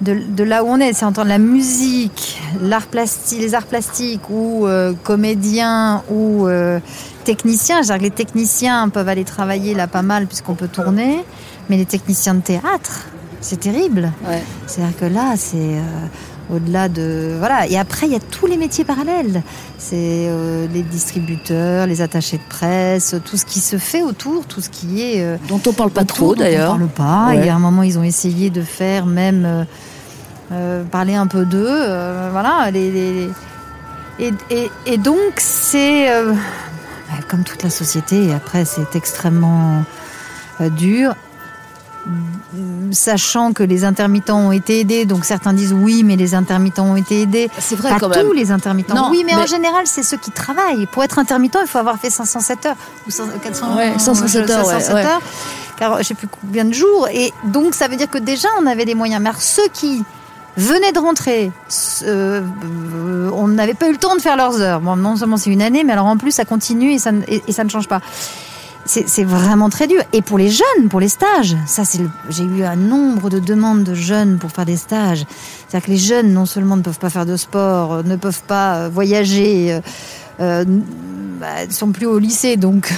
de, de là où on est, c'est entendre la musique, l'art plastique, les arts plastiques ou euh, comédiens ou euh, techniciens. Je veux dire que les techniciens peuvent aller travailler là pas mal puisqu'on peut tourner, mais les techniciens de théâtre, c'est terrible. Ouais. C'est-à-dire que là, c'est euh, au-delà de voilà. Et après, il y a tous les métiers parallèles. C'est euh, les distributeurs, les attachés de presse, tout ce qui se fait autour, tout ce qui est euh, Dont on parle pas autour, trop d'ailleurs. On parle pas. Il y a un moment, ils ont essayé de faire même euh, parler un peu d'eux. voilà. Les, Et, et- et donc, c'est comme toute la société. Et après, c'est extrêmement dur. Sachant que les intermittents ont été aidés, donc certains disent oui, mais les intermittents ont été aidés. C'est vrai Pas quand tous même. les intermittents. Non, oui, mais, en général, c'est ceux qui travaillent. Pour être intermittent, il faut avoir fait 507 heures ou 100 400, Ouais, 507 heures, ouais, 507 ouais. heures, car je sais plus combien de jours. Et donc, ça veut dire que déjà, on avait des moyens. Mais alors, ceux qui venaient de rentrer, euh, euh, on n'avait pas eu le temps de faire leurs heures. Bon, non seulement c'est une année, mais alors en plus, ça continue et ça, ne- et, et ça ne change pas. C'est vraiment très dur. Et pour les jeunes, pour les stages, ça c'est j'ai eu un nombre de demandes de jeunes pour faire des stages. C'est-à-dire que les jeunes non seulement ne peuvent pas faire de sport, euh, ne peuvent pas euh, voyager, euh, euh, bah, ne sont plus au lycée, donc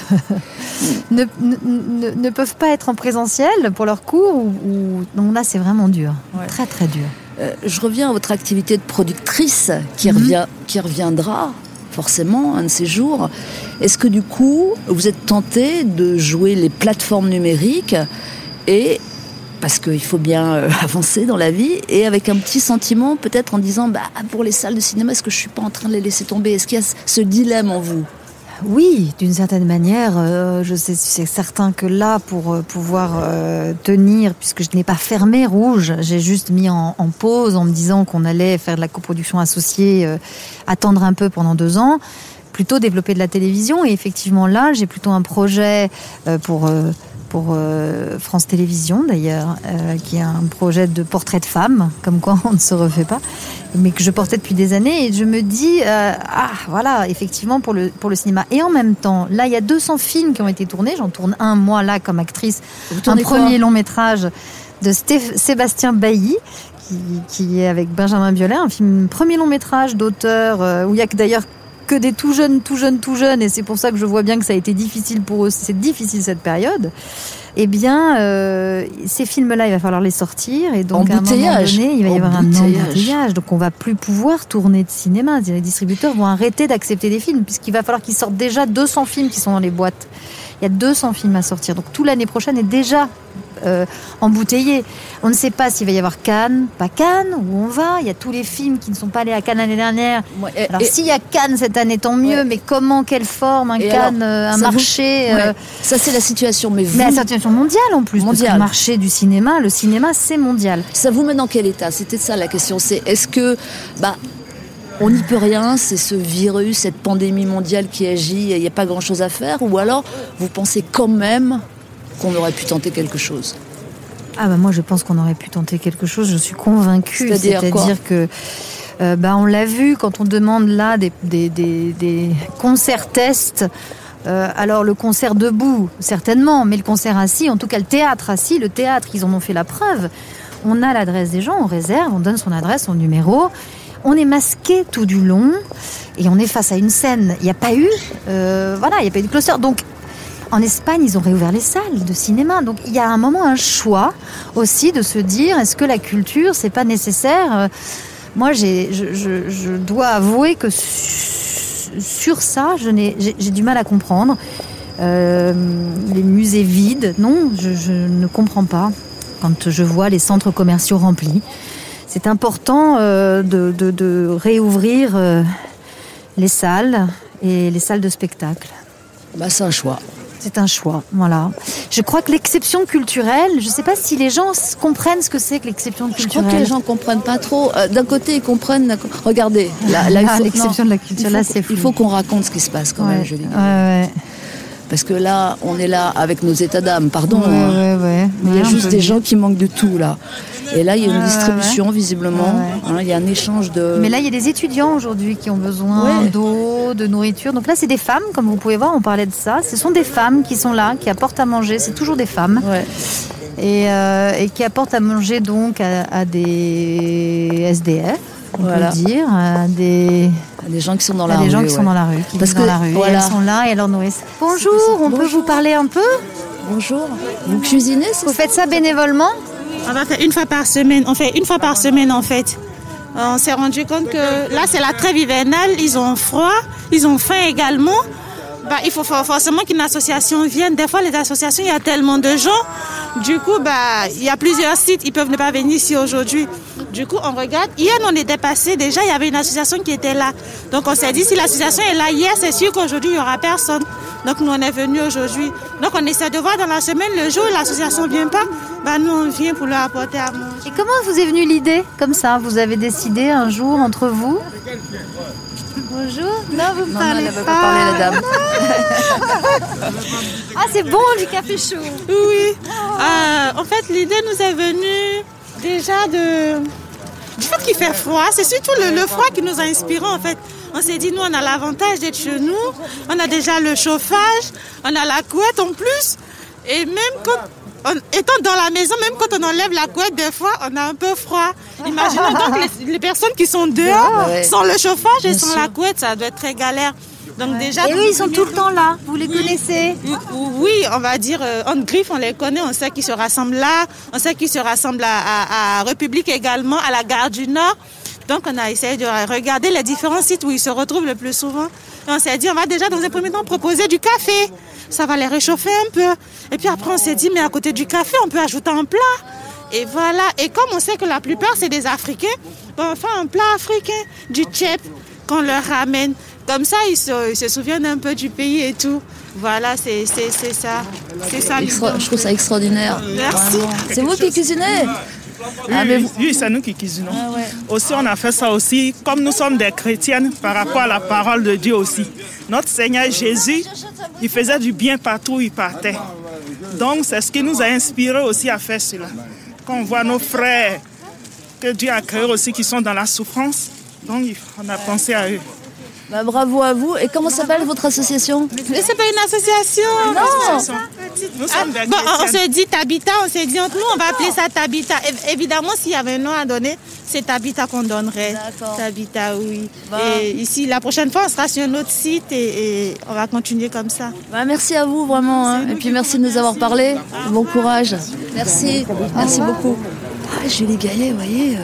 ne, ne- ne- ne peuvent pas être en présentiel pour leurs cours. Ou, ou- donc là, c'est vraiment dur, Ouais. très très dur. Euh, je reviens à votre activité de productrice qui, Mhm. revient, qui reviendra forcément un de ces jours. Est-ce que du coup, vous êtes tenté de jouer les plateformes numériques et parce qu'il faut bien euh, avancer dans la vie et avec un petit sentiment peut-être en disant bah pour les salles de cinéma est-ce que je suis pas en train de les laisser tomber? Est-ce qu'il y a ce dilemme en vous? Oui, d'une certaine manière, euh, je sais, c'est certain que là, pour euh, pouvoir euh, tenir, puisque je n'ai pas fermé Rouge, j'ai juste mis en, en pause en me disant qu'on allait faire de la coproduction associée, attendre un peu pendant deux ans, plutôt développer de la télévision. Et effectivement, là, j'ai plutôt un projet pour pour euh, France Télévisions d'ailleurs, euh, qui est un projet de portrait de femme, comme quoi on ne se refait pas, mais que je portais depuis des années. Et je me dis, euh, ah voilà, effectivement pour le, pour le cinéma. Et en même temps, là, il y a 200 films qui ont été tournés. J'en tourne un, moi, là, comme actrice. Un premier long métrage de Sébastien Bailly. Qui, qui est avec Benjamin Biolay, un film premier long métrage d'auteur où il y a que d'ailleurs que des tout jeunes, tout jeunes, tout jeunes, et c'est pour ça que je vois bien que ça a été difficile pour eux. C'est difficile cette période. Eh bien, euh, ces films-là, il va falloir les sortir, et donc à un moment donné, il va y avoir un Embouteillage. Donc on va plus pouvoir tourner de cinéma. Les distributeurs vont arrêter d'accepter des films, puisqu'il va falloir qu'ils sortent déjà 200 films qui sont dans les boîtes. Il y a 200 films à sortir. Donc tout l'année prochaine est déjà euh, embouteillé. On ne sait pas s'il va y avoir Cannes, pas Cannes, où on va. Il y a tous les films qui ne sont pas allés à Cannes l'année dernière. Ouais, et- Alors s'il y a Cannes cette année, tant mieux. Ouais. Mais comment, quelle forme, un Cannes, alors, euh, un vous- marché ouais, euh, ça c'est la situation mais vous Mais la situation mondiale en plus. Parce que Mondiale. le marché du cinéma, le cinéma, c'est mondial. Ça vous met dans quel état? C'était ça la question. C'est est-ce que bah on n'y peut rien, c'est ce virus, cette pandémie mondiale qui agit, il n'y a pas grand-chose à faire, ou alors vous pensez quand même qu'on aurait pu tenter quelque chose? Ah bah moi je pense qu'on aurait pu tenter quelque chose, je suis convaincue. C'est-à-dire que euh, bah, on l'a vu quand on demande là des, des, des, des concerts tests. Euh, alors le concert debout, certainement, mais le concert assis, en tout cas le théâtre assis, le théâtre, ils en ont fait la preuve. On a l'adresse des gens, on réserve, on donne son adresse, son numéro. On est masqué tout du long et on est face à une scène. Il n'y a pas eu, euh, voilà, il n'y a pas eu de closer. Donc en Espagne, ils ont réouvert les salles de cinéma. Donc il y a un moment un choix aussi de se dire est-ce que la culture, c'est pas nécessaire? Moi, je, dois avouer que su- sur ça, j'ai, du mal à comprendre. Euh, les musées vides, non, je ne comprends pas. Quand je vois les centres commerciaux remplis, c'est important euh, de, de- de réouvrir euh, les salles et les salles de spectacle. bah, C'est un choix. C'est un choix, voilà. Je crois que l'exception culturelle, je ne sais pas si les gens comprennent ce que c'est que l'exception Je culturelle. crois que les gens comprennent pas trop. Euh, D'un côté, ils comprennent. Regardez, là, Ah, l'exception de la culture, il là, faut- c'est. Il faut qu'on raconte ce qui se passe quand ouais, même, ouais, ouais. Parce que là, on est là avec nos états d'âme, pardon. Hein. il y a juste des gens qui manquent de tout là. Et là, il y a une ouais, distribution visiblement. Ouais, Hein, il y a un échange de. Mais là, il y a des étudiants aujourd'hui qui ont besoin Ouais. d'eau, de nourriture. Donc là, c'est des femmes, comme vous pouvez voir, on parlait de ça. Ce sont des femmes qui sont là, qui apportent à manger. C'est toujours des femmes. Et, euh, et qui apporte à manger donc à, à des SDF, on Voilà. peut dire, à des, Des gens qui sont dans la des rue. gens qui ouais. sont dans la rue, qui Parce dans que, la rue. Et voilà. elles sont là et elles leur nourrissent. Bonjour, on peut vous parler un peu? Bonjour. Vous cuisinez, Vous faites ça bénévolement? On va faire une fois par semaine. On fait une fois par semaine en fait. On s'est rendu compte que là c'est la trêve hivernale, ils ont froid, ils ont faim également. Bah, il faut for- forcément qu'une association vienne. Des fois les associations, il y a tellement de gens. Du coup, bah, il y a plusieurs sites, ils peuvent ne pas venir ici aujourd'hui. Du coup, on regarde. Hier, on était passé déjà, il y avait une association qui était là. Donc on s'est dit, si l'association est là hier, c'est sûr qu'aujourd'hui, il n'y aura personne. Donc nous, on est venus aujourd'hui. Donc on essaie de voir dans la semaine, le jour où l'association ne vient pas, bah, nous, on vient pour leur apporter à manger. Et comment vous est venue l'idée comme ça? Vous avez décidé un jour entre vous? Bonjour. Non, vous Non, non, veut pas parler, la dame. Ah, c'est bon du café chaud. Oui. Euh, en fait, l'idée nous est venue déjà de du fait qu'il fait froid. C'est surtout le, le froid qui nous a inspiré en fait. On s'est dit, nous, on a l'avantage d'être chez nous. On a déjà le chauffage, on a la couette en plus. Et même quand, en étant dans la maison, même quand on enlève la couette, des fois, on a un peu froid. Imaginons donc les, les personnes qui sont dehors, Ouais. sans le chauffage et Bien sans sûr. la couette, ça doit être très galère. Donc déjà, Et eux, ils sont tout le temps- là. Vous les connaissez? Oui, on va dire, euh, en griffe, on les connaît, on sait qu'ils se rassemblent là, on sait qu'ils se rassemblent à, à- à République également, à la gare du Nord. Donc, on a essayé de regarder les différents sites où ils se retrouvent le plus souvent. Et on s'est dit, on va déjà, dans un premier temps, proposer du café. Ça va les réchauffer un peu. Et puis après, on s'est dit, mais à côté du café, on peut ajouter un plat. Et voilà. Et comme on sait que la plupart, c'est des Africains, ben, on fait un plat africain, du tchèp, qu'on leur ramène. Comme ça, ils se, ils se souviennent un peu du pays et tout. Voilà, c'est c'est- c'est ça. C'est ça. Extra- je trouve ça extraordinaire. Merci. C'est vous qui cuisinez Ah, oui, vous- oui, c'est nous qui cuisinons. Ah ouais. Aussi, on a fait ça aussi, comme nous sommes des chrétiennes, par rapport à la parole de Dieu aussi. Notre Seigneur Jésus, il faisait du bien partout où il partait. Donc, c'est ce qui nous a inspiré aussi à faire cela. Quand on voit nos frères que Dieu a créés aussi qui sont dans la souffrance, donc on a pensé à eux. Bah, Bravo à vous. Et comment s'appelle votre association Mais c'est pas une association. Non. Nous Ah, sommes des bon, on se dit Tabita, on s'est dit entre nous, on va appeler ça Tabita. Év- Évidemment, s'il y avait un nom à donner, c'est Tabita qu'on donnerait. D'accord. Tabita, oui. Bon. Et ici, la prochaine fois, on sera sur un autre site et, et on va continuer comme ça. Bah, Merci à vous vraiment. hein. Et puis merci de nous avoir parlé. Bon courage. Merci. Merci beaucoup. Ah, Julie Gaillet, vous voyez, euh,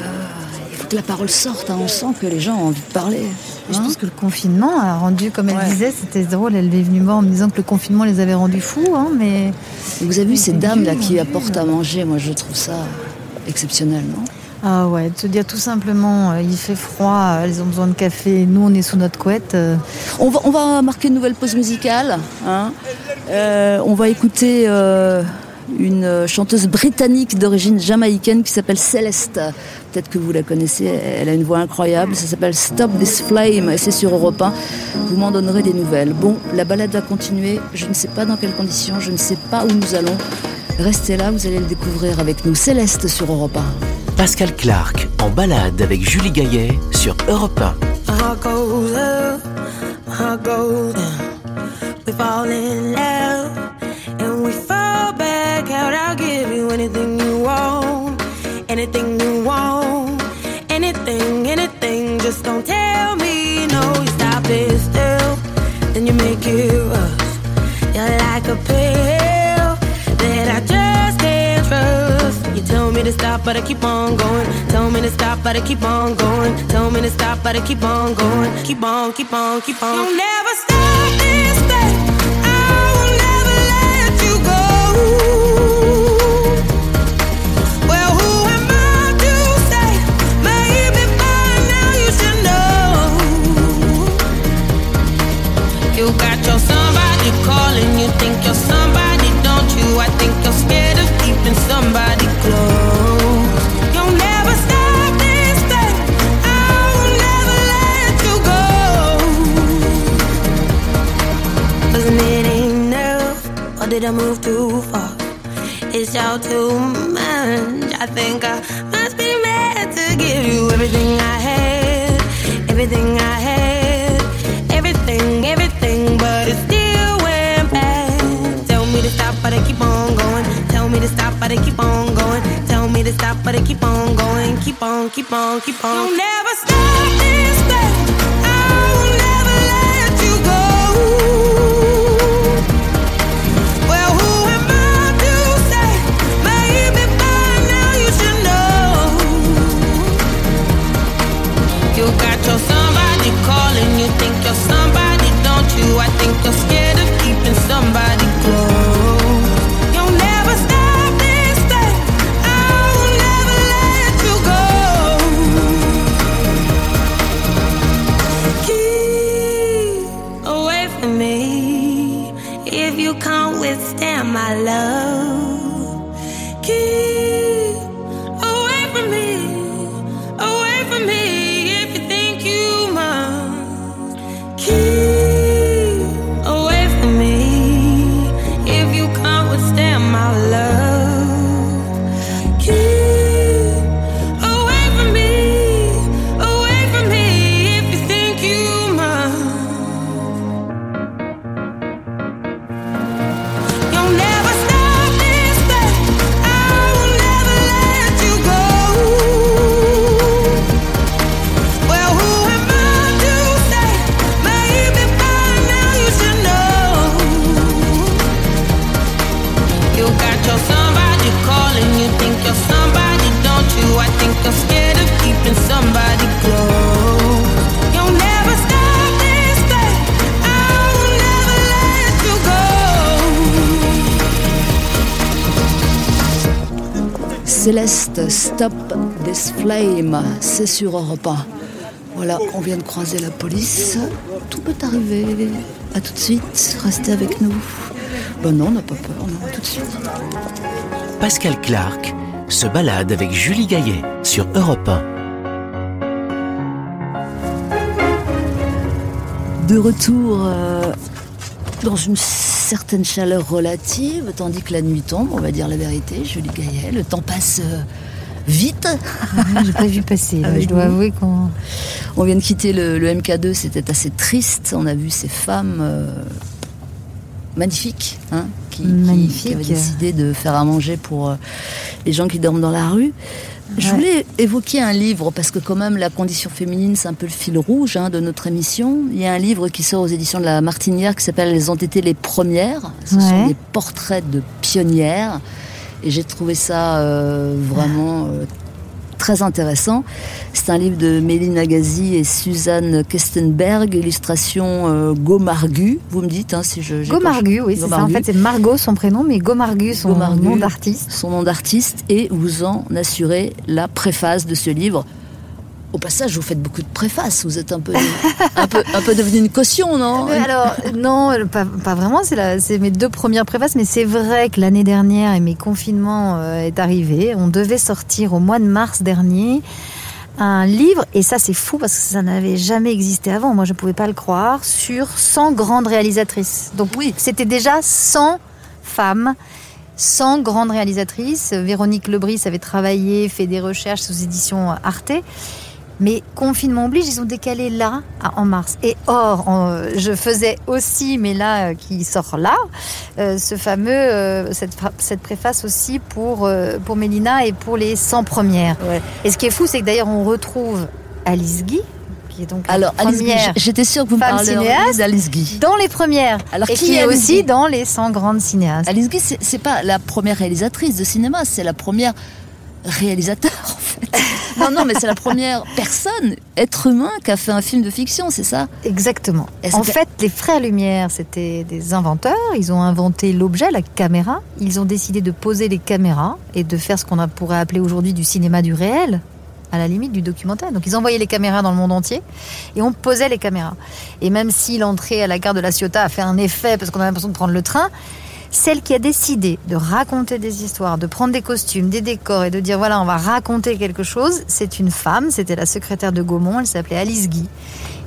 il faut que la parole sorte. hein. On sent que les gens ont envie de parler. Je hein. pense que le confinement a rendu, comme elle Ouais. disait, c'était drôle, elle est venue voir en me disant que le confinement les avait rendus fous, hein, mais Vous avez vu ces dames là qui apportent à manger. Moi, je trouve ça exceptionnel, non? Ah ouais, de se dire tout simplement, euh, il fait froid, euh, elles ont besoin de café, nous on est sous notre couette. euh, On va, on va marquer une nouvelle pause musicale. hein. Euh, on va écouter une chanteuse britannique d'origine jamaïcaine qui s'appelle Céleste. Peut-être que vous la connaissez, elle a une voix incroyable. Ça s'appelle Stop This Flame et c'est sur Europe 1. Vous m'en donnerez des nouvelles. Bon, la balade va continuer. Je ne sais pas dans quelles conditions, je ne sais pas où nous allons. Restez là, vous allez le découvrir avec nous. Céleste sur Europe 1. Pascal Clark en balade avec Julie Gaillet sur Europe 1. My heart goes up, my heart goes down. We fall in love and we fall back out. I'll give you anything you want, anything you want. Just don't tell me no. You stop it still, then you make it rush. You're like a pill that I just can't trust. You tell me to stop, but I keep on going. Tell me to stop, but I keep on going. Tell me to stop, but I keep on going. Keep on, keep on, keep on. You'll never stop this thing. You got your somebody calling, you think you're somebody, don't you? I think you're scared of keeping somebody close. You'll never stop this thing. I will never let you go. Wasn't it enough, or did I move too far? It's all too much. I think I must be mad to give you everything I had, everything I had, but it keep on going, keep on, keep on, keep on. You'll never stop this thing. I will never let you go. You got your somebody calling, you think you're somebody, don't you? I think you're scared of love. Céleste, Stop This Flame, c'est sur Europe 1. Voilà, on vient de croiser la police. Tout peut arriver. À tout de suite, restez avec nous. Ben non, on n'a pas peur, non, à tout de suite. Pascal Clark se balade avec Julie Gaillet sur Europe 1. De retour euh, dans une certaine chaleur relative, tandis que la nuit tombe, on va dire la vérité, Julie Gaillet. Le temps passe euh, vite. J'ai pas vu passer. là. Je dois avouer qu'on. On vient de quitter le, le MK2, c'était assez triste. On a vu ces femmes euh, magnifiques hein, qui, qui- Magnifiques. qui avaient décidé de faire à manger pour euh, les gens qui dorment dans la rue. Je voulais évoquer un livre parce que quand même la condition féminine c'est un peu le fil rouge hein, de notre émission. Il y a un livre qui sort aux éditions de la Martinière qui s'appelle Elles ont été les premières. Ce sont des portraits de pionnières et j'ai trouvé ça euh, vraiment euh, très intéressant. C'est un livre de Méline Agazi et Suzanne Kestenberg, illustration euh, Gomargu. Vous me dites hein, si je. Gomargu, oui, c'est ça. En fait, c'est Margot son prénom, mais Gomargu son Gomargu, nom d'artiste. Son nom d'artiste et vous en assurez la préface de ce livre. Au passage, vous faites beaucoup de préfaces. Vous êtes un peu, un peu, un peu devenu une caution, non Mais alors, non, pas, pas vraiment. C'est mes deux premières préfaces, mais c'est vrai que l'année dernière, et mes confinements euh, est arrivé, on devait sortir au mois de mars dernier un livre, et ça c'est fou parce que ça n'avait jamais existé avant, moi je ne pouvais pas le croire, sur 100 grandes réalisatrices. Donc oui, c'était déjà 100 femmes 100 grandes réalisatrices. Véronique Lebris avait travaillé, fait des recherches sous édition Arte. Mais confinement oblige, ils ont décalé là, en mars. Et or, en- je faisais aussi, mais là, euh, qui sort là, euh, ce fameux, euh, cette, cette préface aussi pour, euh, pour Mélina et pour les 100 premières. Et ce qui est fou, c'est que d'ailleurs, on retrouve Alice Guy, qui est donc Alors, Alice Guy, j'étais sûre que vous me cinéaste d'Alice Guy. dans les premières. Alors, et qui qui est Alice aussi dans les 100 grandes cinéastes. Alice Guy, c'est pas la première réalisatrice de cinéma, c'est la première réalisateur, en fait. Non, non, mais c'est la première personne, être humain, qui a fait un film de fiction, c'est ça? Exactement. En fait, les frères Lumière, c'était des inventeurs. Ils ont inventé l'objet, la caméra. Ils ont décidé de poser les caméras et de faire ce qu'on pourrait appeler aujourd'hui du cinéma du réel, à la limite du documentaire. Donc ils envoyaient les caméras dans le monde entier et on posait les caméras. Et même si l'entrée à la gare de la Ciotat a fait un effet parce qu'on a l'impression de prendre le train, celle qui a décidé de raconter des histoires, de prendre des costumes, des décors et de dire voilà, on va raconter quelque chose, c'est une femme, c'était la secrétaire de Gaumont, elle s'appelait Alice Guy.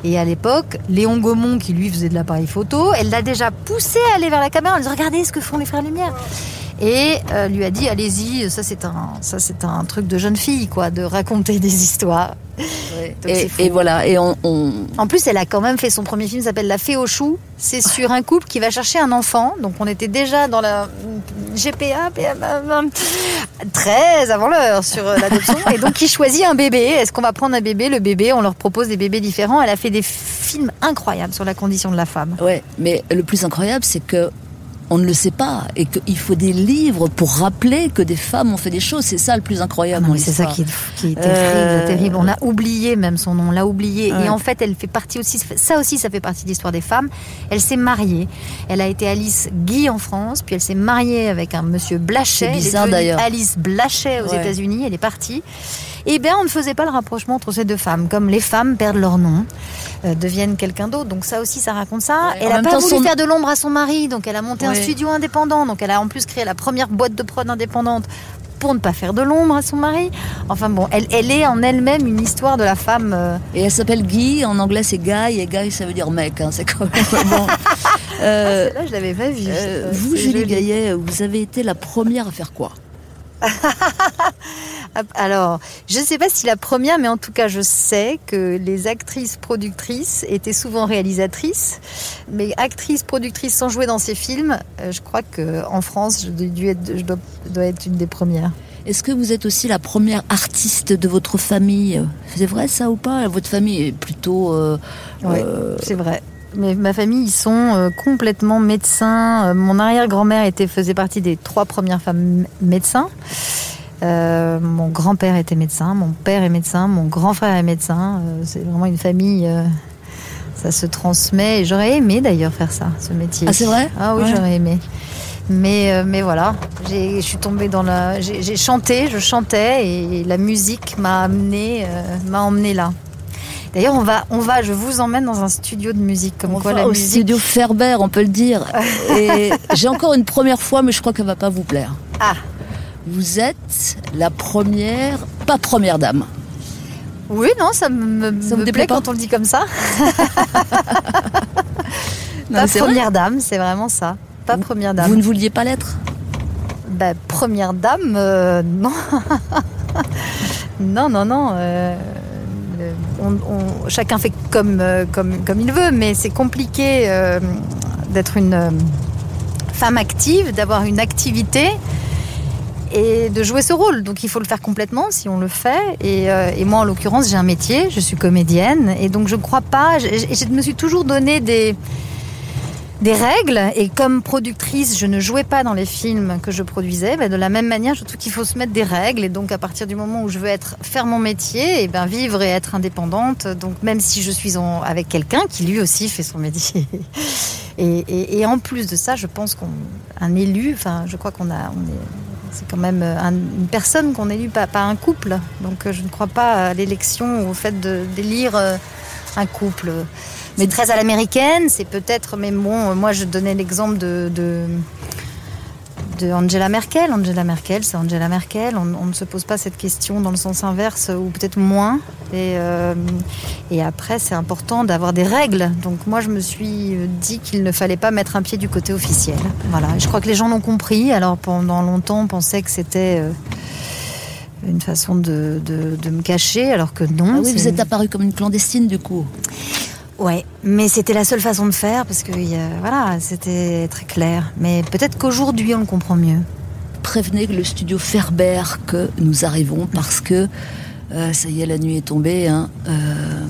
Et à l'époque, Léon Gaumont, qui lui faisait de l'appareil photo, elle l'a déjà poussé à aller vers la caméra en disant regardez ce que font les frères Lumière. Et euh, lui a dit allez-y, ça c'est un, ça c'est un truc de jeune fille quoi, de raconter des histoires. C'est et, et voilà, et on, on- En plus, elle a quand même fait son premier film, s'appelle La Fée aux choux. C'est sur un couple qui va chercher un enfant. Donc on était déjà dans la, GPA, PA, très avant l'heure sur euh, l'adoption. Et donc, qui choisit un bébé. Est-ce qu'on va prendre un bébé? Le bébé, on leur propose des bébés différents. Elle a fait des films incroyables sur la condition de la femme. Ouais, mais le plus incroyable, c'est que on ne le sait pas et qu'il faut des livres pour rappeler que des femmes ont fait des choses. C'est ça le plus incroyable. Ah c'est ça qui est, qui est terrible, Euh, terrible. On a oublié même son nom, on l'a oublié. Ouais. Et en fait, elle fait partie aussi, ça aussi, ça fait partie de l'histoire des femmes. Elle s'est mariée. Elle a été Alice Guy en France, puis elle s'est mariée avec un monsieur Blachet. C'est bizarre, d'ailleurs. Alice Blachet aux Ouais. États-Unis, elle est partie. Et bien, on ne faisait pas le rapprochement entre ces deux femmes. Comme les femmes perdent leur nom, euh, deviennent quelqu'un d'autre. Donc ça aussi, ça raconte ça. Ouais. Elle n'a pas voulu son- faire de l'ombre à son mari, donc elle a monté un studio indépendant. Donc elle a en plus créé la première boîte de prod indépendante pour ne pas faire de l'ombre à son mari. Enfin bon, elle, elle est en elle-même une histoire de la femme. euh, Et elle s'appelle Guy, en anglais c'est Guy, et Guy ça veut dire mec, hein, c'est quand même bon. Euh, Celle-là, je l'avais pas vue. euh, C'est- vous, Julie. Gaillet, vous avez été la première à faire quoi? Alors, je ne sais pas si la première, mais en tout cas, je sais que les actrices productrices étaient souvent réalisatrices. Mais actrices productrices sans jouer dans ces films, euh, je crois qu'en France, je, dû être, je dois, dois être une des premières. Est-ce que vous êtes aussi la première artiste de votre famille? C'est vrai ça ou pas? Votre famille est plutôt... euh, Ouais, euh, c'est vrai. Mais ma famille, ils sont euh, complètement médecins. Euh, mon arrière-grand-mère était faisait partie des trois premières femmes médecins. Euh, mon grand-père était médecin, mon père est médecin, mon grand frère est médecin. Euh, c'est vraiment une famille. euh, ça se transmet. Et j'aurais aimé d'ailleurs faire ça, ce métier. Ah c'est vrai? Ah oui, Ouais. j'aurais aimé. Mais, mais voilà, j'ai- je suis tombée dans la. J'ai chanté, je chantais et la musique m'a amené, m'a emmené là. D'ailleurs, on va, on va, je vous emmène dans un studio de musique, comme On quoi va la au musique. studio Ferber, on peut le dire. Et j'ai encore une première fois, mais je crois qu'elle va pas vous plaire. Ah, Vous êtes la première, pas première dame. oui, non, ça me, me Ça plaît pas quand on le dit comme ça. Non, pas vrai. première dame, c'est vraiment ça. Pas première dame. Vous ne vouliez pas l'être? Bah, première dame, euh, non. non, non, non. euh, chacun fait comme, euh, comme, comme il veut, mais c'est compliqué euh, d'être une euh, femme active, d'avoir une activité et de jouer ce rôle. Donc il faut le faire complètement si on le fait. Et, et moi, en l'occurrence, j'ai un métier, je suis comédienne, et donc je ne crois pas. Je- je me suis toujours donné des des règles et comme productrice je ne jouais pas dans les films que je produisais de la même manière je trouve qu'il faut se mettre des règles et donc à partir du moment où je veux être faire mon métier et ben vivre et être indépendante donc même si je suis avec quelqu'un qui lui aussi fait son métier. Et, en plus de ça je pense qu'on un élu enfin je crois qu'on a est c'est quand même un- une personne qu'on élit pas, pas un couple. Donc euh, je ne crois pas à l'élection au fait d'élire euh, un couple mais très à l'américaine, c'est peut-être, mais bon, euh, moi je donnais l'exemple de, de, de Angela Merkel. Angela Merkel, c'est Angela Merkel. On, on ne se pose pas cette question dans le sens inverse, ou peut-être moins. Et, euh, et après, c'est important d'avoir des règles. Donc moi, je me suis dit qu'il ne fallait pas mettre un pied du côté officiel. Voilà. Et je crois que les gens l'ont compris. Alors pendant longtemps, on pensait que c'était euh, une façon de, de- de me cacher, alors que non. Ah oui, vous êtes apparue comme une clandestine du coup. Ouais, mais c'était la seule façon de faire parce que a- voilà, c'était très clair. Mais peut-être qu'aujourd'hui on le comprend mieux. Prévenez le studio Ferber que nous arrivons parce que euh, ça y est, la nuit est tombée. hein. Euh,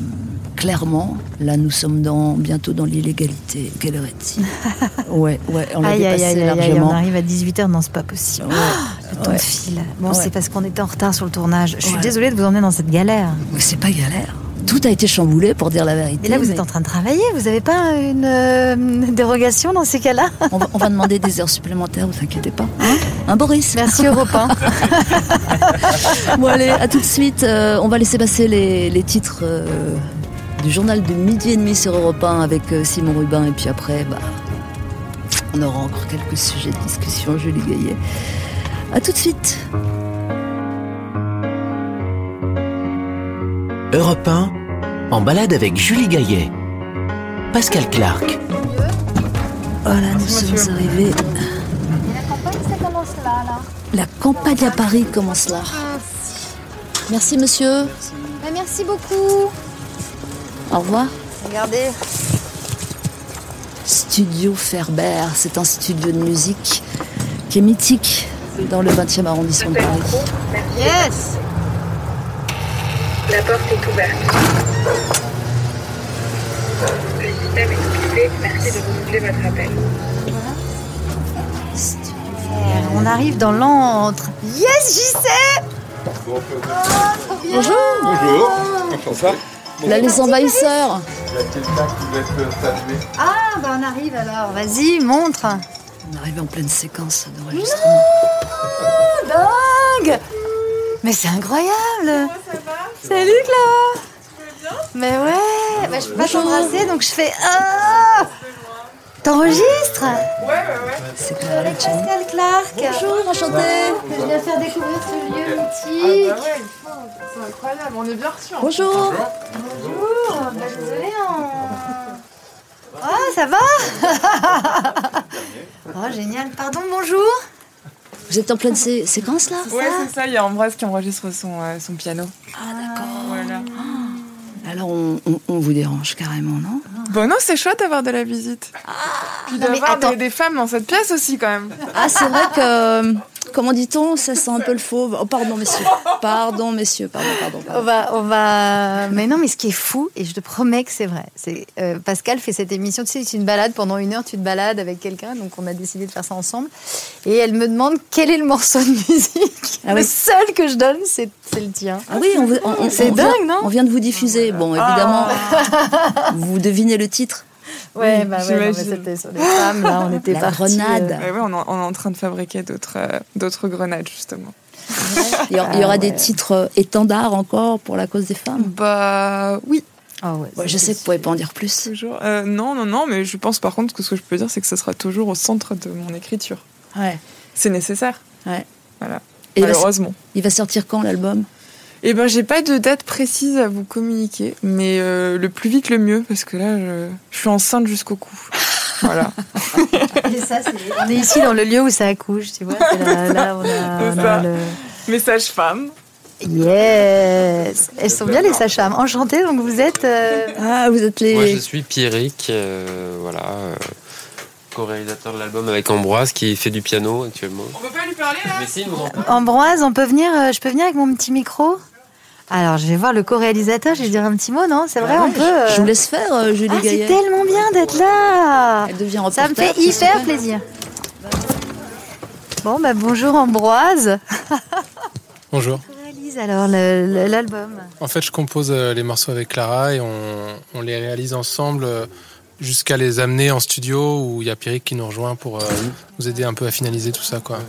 clairement, là nous sommes dans, bientôt dans l'illégalité. Quelle heure est-il? Ouais, ouais, on l'a Aïe, aïe, dépassé aïe, aïe, aïe, largement. on arrive à 18h, non, c'est pas possible. Ouais, Le temps ouais. file. Bon, Ouais. c'est parce qu'on était en retard sur le tournage. Je suis désolée de vous emmener dans cette galère. Mais c'est pas galère. Tout a été chamboulé pour dire la vérité. Et là, vous mais êtes en train de travailler. Vous n'avez pas une euh, dérogation dans ces cas-là? On, va, on va demander des heures supplémentaires, vous inquiétez pas. Hein, Hein, Boris Merci Europe 1. Bon allez, à tout de suite. Euh, on va laisser passer les, les titres euh, du journal de midi et demi sur Europe 1 avec euh, Simon Rubin. Et puis après, bah, on aura encore quelques sujets de discussion, Julie Gaillet. À tout de suite. Europe 1, en balade avec Julie Gaillet. Pascal Clark. Voilà, nous sommes arrivés. la campagne, ça commence là, là. La campagne à Paris commence là. Merci monsieur. merci beaucoup. Au revoir. Regardez. Studio Ferber, c'est un studio de musique qui est mythique dans le 20e arrondissement de Paris. Yes La porte est ouverte. Merci de renouveler votre appel. On arrive dans l'antre. Yes, j'y sais Bonjour Bonjour. Enchanté. Là, les envahisseurs. Ah, bah on arrive alors. Vas-y, montre. On arrive en pleine séquence d'enregistrement. Dingue Mais c'est incroyable Salut Clara Mais ouais, bah, je peux pas t'embrasser donc je fais Ah T'enregistres Ouais, ouais, ouais. C'est Avec Pascal Clark. Bonjour, enchanté. Je viens faire découvrir ce lieu Ah mythique. bah ouais. C'est incroyable, on est bien reçus. en Bonjour. Bonjour. Bah, désolée, on... Ah, ça va Oh, génial. Pardon, bonjour. Vous êtes en pleine sé- séquence là Ouais, c'est ça, il y a Ambroise qui enregistre son, euh, son piano. Ah d'accord. Voilà. Alors on, on- on vous dérange carrément, non? Bon, non, c'est chouette d'avoir de la visite. Puis Non, mais d'avoir des, des femmes dans cette pièce aussi, quand même. Ah c'est vrai que, euh, comment dit-on, ça sent un peu le fauve. Oh pardon messieurs, pardon messieurs, pardon, pardon. On va, on va. Mais non, mais ce qui est fou, et je te promets que c'est vrai, c'est euh, Pascal fait cette émission. Tu sais, c'est une balade pendant une heure, tu te balades avec quelqu'un, donc on a décidé de faire ça ensemble. Et elle me demande quel est le morceau de musique. Ah le oui. seul que je donne, c'est le tien. Ah oui, on, vous- on- on- C'est on vient- dingue, non On vient de vous diffuser. Bon, évidemment, vous devinez le titre. Ouais, Oui, bah ouais, c'était sur les femmes. Là, on était La partis, grenade. euh, Ouais, ouais, on, est- on est en train de fabriquer d'autres euh, d'autres grenades, justement. Il y aura, il y aura des titres euh, étendards encore pour la cause des femmes? Bah oui, Ah ouais, Ouais, je sais que vous pouvez pas en dire plus. toujours. Euh, non, non, non, mais je pense par contre que ce que je peux dire, c'est que ce sera toujours au centre de mon écriture. Ouais. C'est nécessaire. Ouais. Voilà. Et il va, Malheureusement. il va sortir quand l'album? Eh ben, j'ai pas de date précise à vous communiquer, mais euh, le plus vite le mieux, parce que là, je, je suis enceinte jusqu'au cou. Voilà. Et ça, c'est- on est ici dans le lieu où ça accouche, tu vois. c'est Là, là, on a, on le... Message femme. Yes Elles sont bien les sages-femmes. Enchantée, donc vous êtes... euh, Ah, vous êtes les. Moi, je suis Pierrick, euh, voilà, euh, co-réalisateur de l'album avec Ambroise qui fait du piano actuellement. On peut pas lui parler là? Mais si, Ambroise, on peut venir, euh, je peux venir avec mon petit micro? Alors, je vais voir le co-réalisateur, je vais dire un petit mot, non? C'est vrai, Ah on peut... euh, Je vous laisse faire, euh, Julie Ah, c'est tellement bien d'être là Elle devient Ça me fait hyper plaisir. Bon, bah bonjour Ambroise. Bonjour. Tu réalises alors l'album? En fait, je compose euh, les morceaux avec Clara et on, on les réalise ensemble euh, jusqu'à les amener en studio où il y a Pierrick qui nous rejoint pour euh, nous aider un peu à finaliser tout ça. Quoi.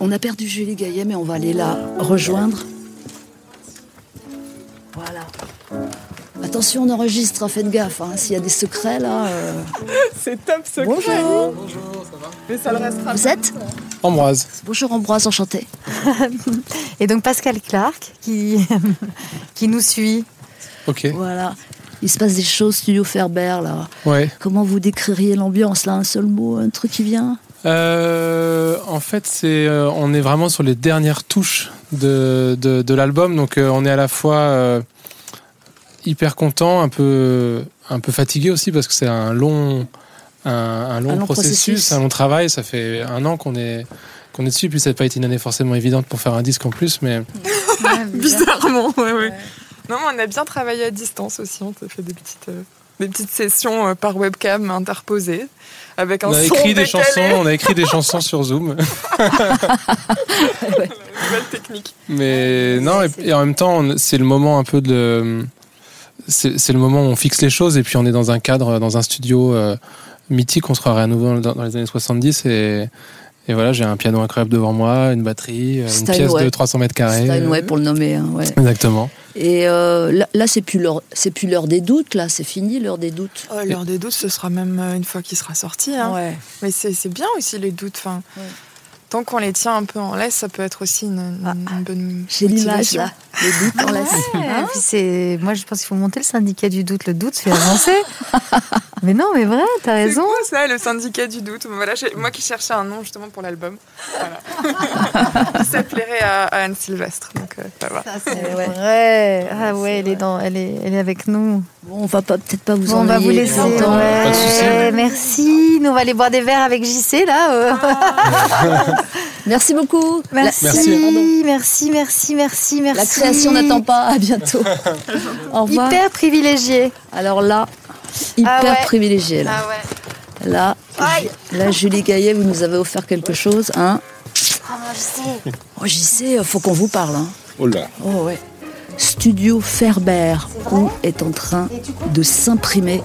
On a perdu Julie Gaillet, mais on va aller la rejoindre. Voilà. Attention, on enregistre, hein, faites gaffe. hein, S'il y a des secrets là. euh, C'est top secret. Bonjour. Bonjour, ça va Mais ça le restera. Vous êtes Ambroise. Bonjour Ambroise, enchanté. Et donc Pascal Clark qui, qui nous suit. Ok. Voilà. Il se passe des choses, Studio Ferber là. Ouais. Comment vous décririez l'ambiance là? Un seul mot, un truc qui vient? Euh, en fait, c'est, euh, on est vraiment sur les dernières touches de, de, de l'album, donc euh, on est à la fois euh, hyper content, un peu, un peu fatigué aussi parce que c'est un long, un, un long, Un long processus, processus. un long travail. Ça fait un an qu'on est qu'on est dessus, puis ça n'a pas été une année forcément évidente pour faire un disque en plus, mais Bizarrement, ouais, ouais. Non, mais on a bien travaillé à distance aussi. On a fait des petites, euh, des petites sessions euh, par webcam interposées avec un on a son écrit des chansons, on a écrit des chansons sur Zoom. Technique. Mais non, et, et en même temps, c'est le moment un peu de. C'est le moment où on fixe les choses et puis on est dans un cadre, dans un studio euh, mythique. On se croirait à nouveau dans, dans les années 70 et, et voilà, j'ai un piano incroyable devant moi, une batterie, euh, une pièce de 300 mètres carrés. Steinway pour le nommer. hein, ouais. Exactement. Et euh, là, là, c'est plus l'heure, c'est plus l'heure des doutes. Là, c'est fini l'heure des doutes. Oh, L'heure des doutes, ce sera même euh, une fois qu'il sera sorti. hein. Ouais. Mais c'est c'est bien aussi les doutes. Enfin, Ouais. Tant qu'on les tient un peu en laisse, ça peut être aussi une, une- une bonne J'ai l'image là. Les doutes, on laisse. Ouais, et puis c'est, moi je pense qu'il faut monter le syndicat du doute. Le doute fait avancer. Mais non, mais vrai, t'as C'est raison. cool ça, le syndicat du doute? Voilà, moi qui cherchais un nom justement pour l'album. Voilà. ça plairait à, à Anne Sylvestre. Donc, euh, ça va. C'est vrai. Ah ouais, elle est, dans, elle est, elle est avec nous. Bon, on va peut-être pas vous Bon, on va vous laisser. ouais. Pas de souci. Merci. Nous, on va aller boire des verres avec JC, là. euh. Merci beaucoup. Merci. Merci. merci, merci, merci, merci. La création n'attend pas. À bientôt. Au revoir. Hyper privilégié. Alors là, hyper Ah ouais. privilégié. Là. Ah ouais. Là, Aïe. là, Julie Gaillet, vous nous avez offert quelque chose, hein moi, je sais. Oh, j'y sais, faut qu'on vous parle. Hein. Oh là. Oh ouais. Studio Ferber, où est en train de s'imprimer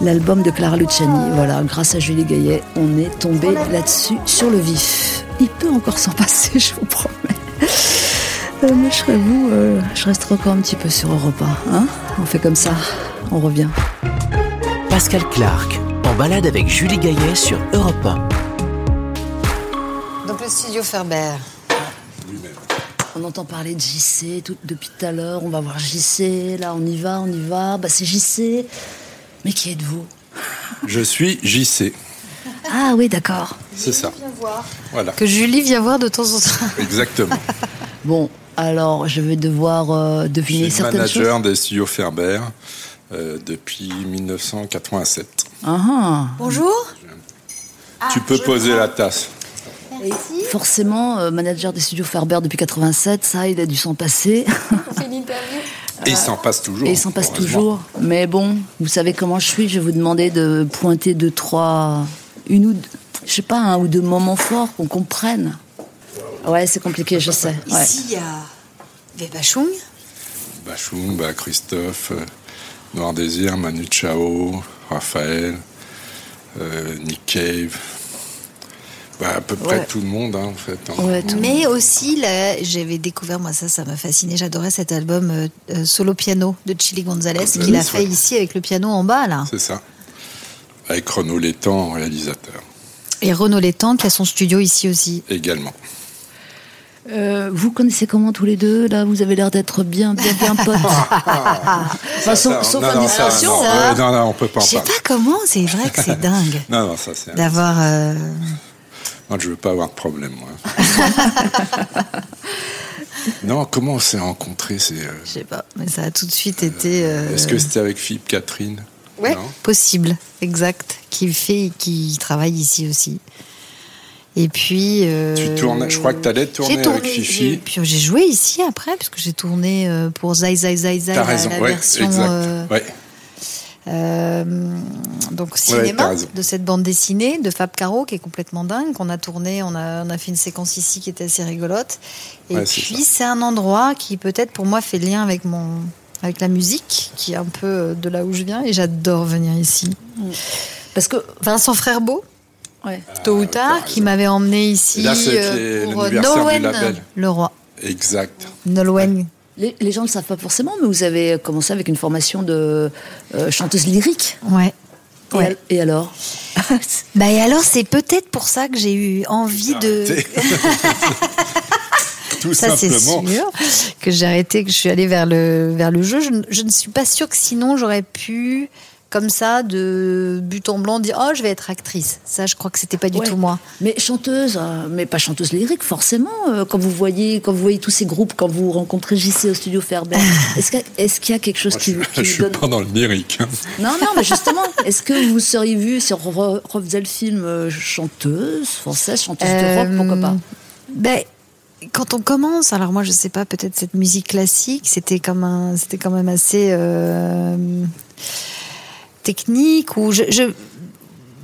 l'album de Clara Luciani. Voilà, grâce à Julie Gaillet, on est tombé là-dessus sur le vif. Il peut encore s'en passer, je vous promets. Euh, moi, je serais vous, euh, je resterai encore un petit peu sur Europa. Hein on fait comme ça, on revient. Pascal Clark, en balade avec Julie Gaillet sur Europe 1. Donc, le studio Ferber. On entend parler de JC tout, depuis tout à l'heure. On va voir JC. Là, on y va, on y va. Bah, c'est JC. Mais qui êtes-vous? Je suis JC. Ah oui, d'accord. C'est ça. Voilà. Que Julie vient voir de temps en temps. Exactement. Bon, alors je vais devoir euh, Je deviner suis certaines manager choses. des studios Ferber euh, depuis 1987. Ah, ah. Bonjour. tu peux poser la tasse. Forcément, euh, manager des studios Ferber depuis 87, ça, il a dû s'en passer. Et il s'en passe toujours. Et il s'en passe toujours. Mais bon, vous savez comment je suis. Je vais vous demander de pointer deux, trois, une ou deux, je sais pas, un ou deux moments forts qu'on comprenne. Ouais, c'est compliqué, je sais. Ouais. Ici, il y a Vebachung. Bachung, bah, Christophe, euh, Noir Désir, Manu Chao, Raphaël, euh, Nick Cave. Bah, à peu près Ouais. tout le monde, hein, en fait. hein. Ouais, tout- Mais aussi, là, j'avais découvert, moi ça, ça m'a fasciné. J'adorais cet album euh, solo piano de Chili Gonzalez Gonzalez, qu'il a fait ouais. ici avec le piano en bas là. C'est ça. Avec Renaud Létang en réalisateur Et Renaud Létang qui a son studio ici aussi. également. Euh, vous connaissez comment tous les deux Là, vous avez l'air d'être bien, bien, bien potes. Enfin, sauf Ça, sauf non, non, ça, non, ouais, non, non, on peut pas en Je sais pas comment, c'est vrai que c'est dingue Non, non, ça c'est. d'avoir. euh, Moi, je veux pas avoir de problème, moi. non, comment on s'est rencontrés c'est, euh, Je sais pas, mais ça a tout de suite été. euh, Est-ce que c'était avec Philippe Catherine? Ouais, Non? Possible, exact. Qui fait, qui travaille ici aussi. Et puis. euh, Tu je crois que tu allais tourner J'ai tourné, avec Fifi. puis j'ai joué ici après, puisque j'ai tourné euh, pour Zai Zai Zai Zai, T'as la, raison, la ouais, version exact. euh, Ouais. euh, donc cinéma de cette bande dessinée de Fab Caro qui est complètement dingue. qu'on a tourné, on a, on a fait une séquence ici qui était assez rigolote. Et Ouais, puis c'est un endroit qui peut-être pour moi fait lien avec mon avec la musique, qui est un peu euh, de là où je viens, et j'adore venir ici. Parce que Vincent Frerbeau, Ouais. tôt ou tard, qui m'avait emmené ici Là, c'est euh, pour euh, Nolwenn label. le roi. Exact. Nolwenn. les, les gens ne le savent pas forcément, mais vous avez commencé avec une formation de euh, chanteuse lyrique. Ouais. Et, Ouais. al- et alors Bah et alors c'est peut-être pour ça que j'ai eu envie de. Tout ça c'est sûr que j'ai arrêté que je suis allée vers le vers le jeu je, ne- je ne suis pas sûre que sinon j'aurais pu comme ça de but en blanc dire oh je vais être actrice ça je crois que c'était pas du Ouais. tout moi Mais chanteuse, euh, mais pas chanteuse lyrique, forcément. euh, quand vous voyez, quand vous voyez tous ces groupes, quand vous rencontrez JC au studio Ferber, est-ce qu'il y, y a quelque chose Moi, qui, je, vous- je qui vous suis donne pas dans le lyrique. hein. Non, non, mais justement, est-ce que vous seriez vu si on re- refaisait le film euh, chanteuse française, chanteuse de rock, pourquoi pas ben, quand on commence, alors moi je sais pas, peut-être cette musique classique, c'était comme un, c'était quand même assez euh, technique ou je, je-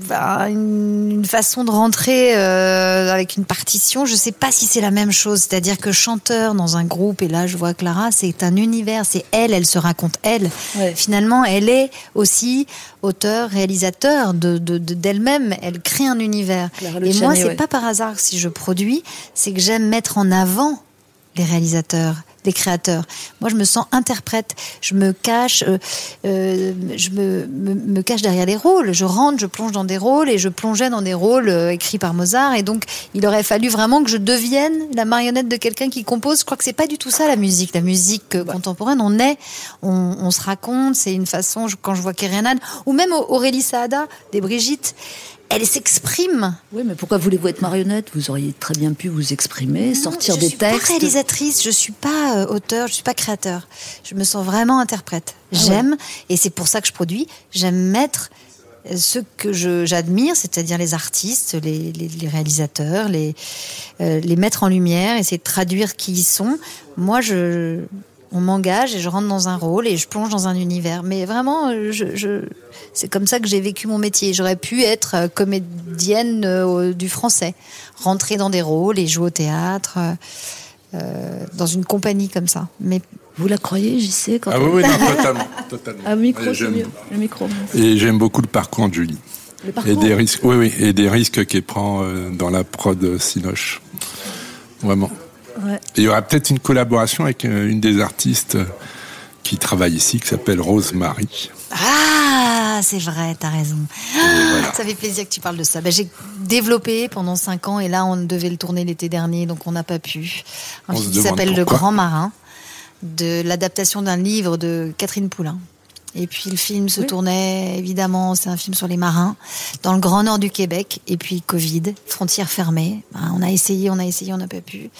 bah, une, façon de rentrer euh, avec une partition. Je sais pas si c'est la même chose, c'est-à-dire que chanteur dans un groupe et là je vois Clara, c'est un univers, c'est elle, elle se raconte elle. Ouais. Finalement, elle est aussi auteur, réalisateur de de- de- d'elle-même. elle crée un univers. Et moi, c'est ouais. pas par hasard que si je produis, c'est que j'aime mettre en avant les réalisateurs des créateurs. Moi, je me sens interprète. Je me cache, euh, euh, je me, me, me cache derrière les rôles. Je rentre, je plonge dans des rôles et je plongeais dans des rôles euh, écrits par Mozart. Et donc, il aurait fallu vraiment que je devienne la marionnette de quelqu'un qui compose. Je crois que c'est pas du tout ça la musique. La musique euh, contemporaine, on est, on, on se raconte. C'est une façon. je- Quand je vois Kerenad ou même Aurélie Saada des Brigitte, elle s'exprime. Oui, mais pourquoi voulez-vous être marionnette? Vous auriez très bien pu vous exprimer, sortir je des suis pas textes. réalisatrice, je suis pas euh, auteur, je suis pas créateur. Je me sens vraiment interprète. Ah J'aime, et c'est pour ça que je produis, j'aime mettre euh, ce que je- j'admire, c'est-à-dire les artistes, les, les- les réalisateurs, les, euh, les mettre en lumière, essayer de traduire qui ils sont. Moi, je, on m'engage et je rentre dans un rôle et je plonge dans un univers. Mais vraiment, euh, je, je- c'est comme ça que j'ai vécu mon métier. J'aurais pu être euh, comédienne euh, du français, rentrer dans des rôles et jouer au théâtre, euh, dans une compagnie comme ça. Mais vous la croyez, j'y sais quand Ah oui, oui, non, totalement. totalement. Ah, micro, Et c'est j'aime- mieux. Le micro. Et j'aime beaucoup le parcours de Julie. Le Et parcours des risques, oui, oui, et des risques qu'elle prend dans la prod Sinoche. Vraiment. Ouais. Et il y aura peut-être une collaboration avec euh, une des artistes euh, qui travaille ici, qui s'appelle Rosemary. Ah, c'est vrai, t'as raison. Ça fait plaisir que tu parles de ça. Ben, j'ai développé pendant cinq ans et là, on devait le tourner l'été dernier, donc on n'a pas pu. Un On film qui s'appelle Le. Grand Marin, de l'adaptation d'un livre de Catherine Poulain. Et puis le film se tournait, évidemment, c'est un film sur les marins, dans le grand nord du Québec. Et puis Covid, frontières fermées. Ben, on a essayé, on a essayé, on n'a pas pu.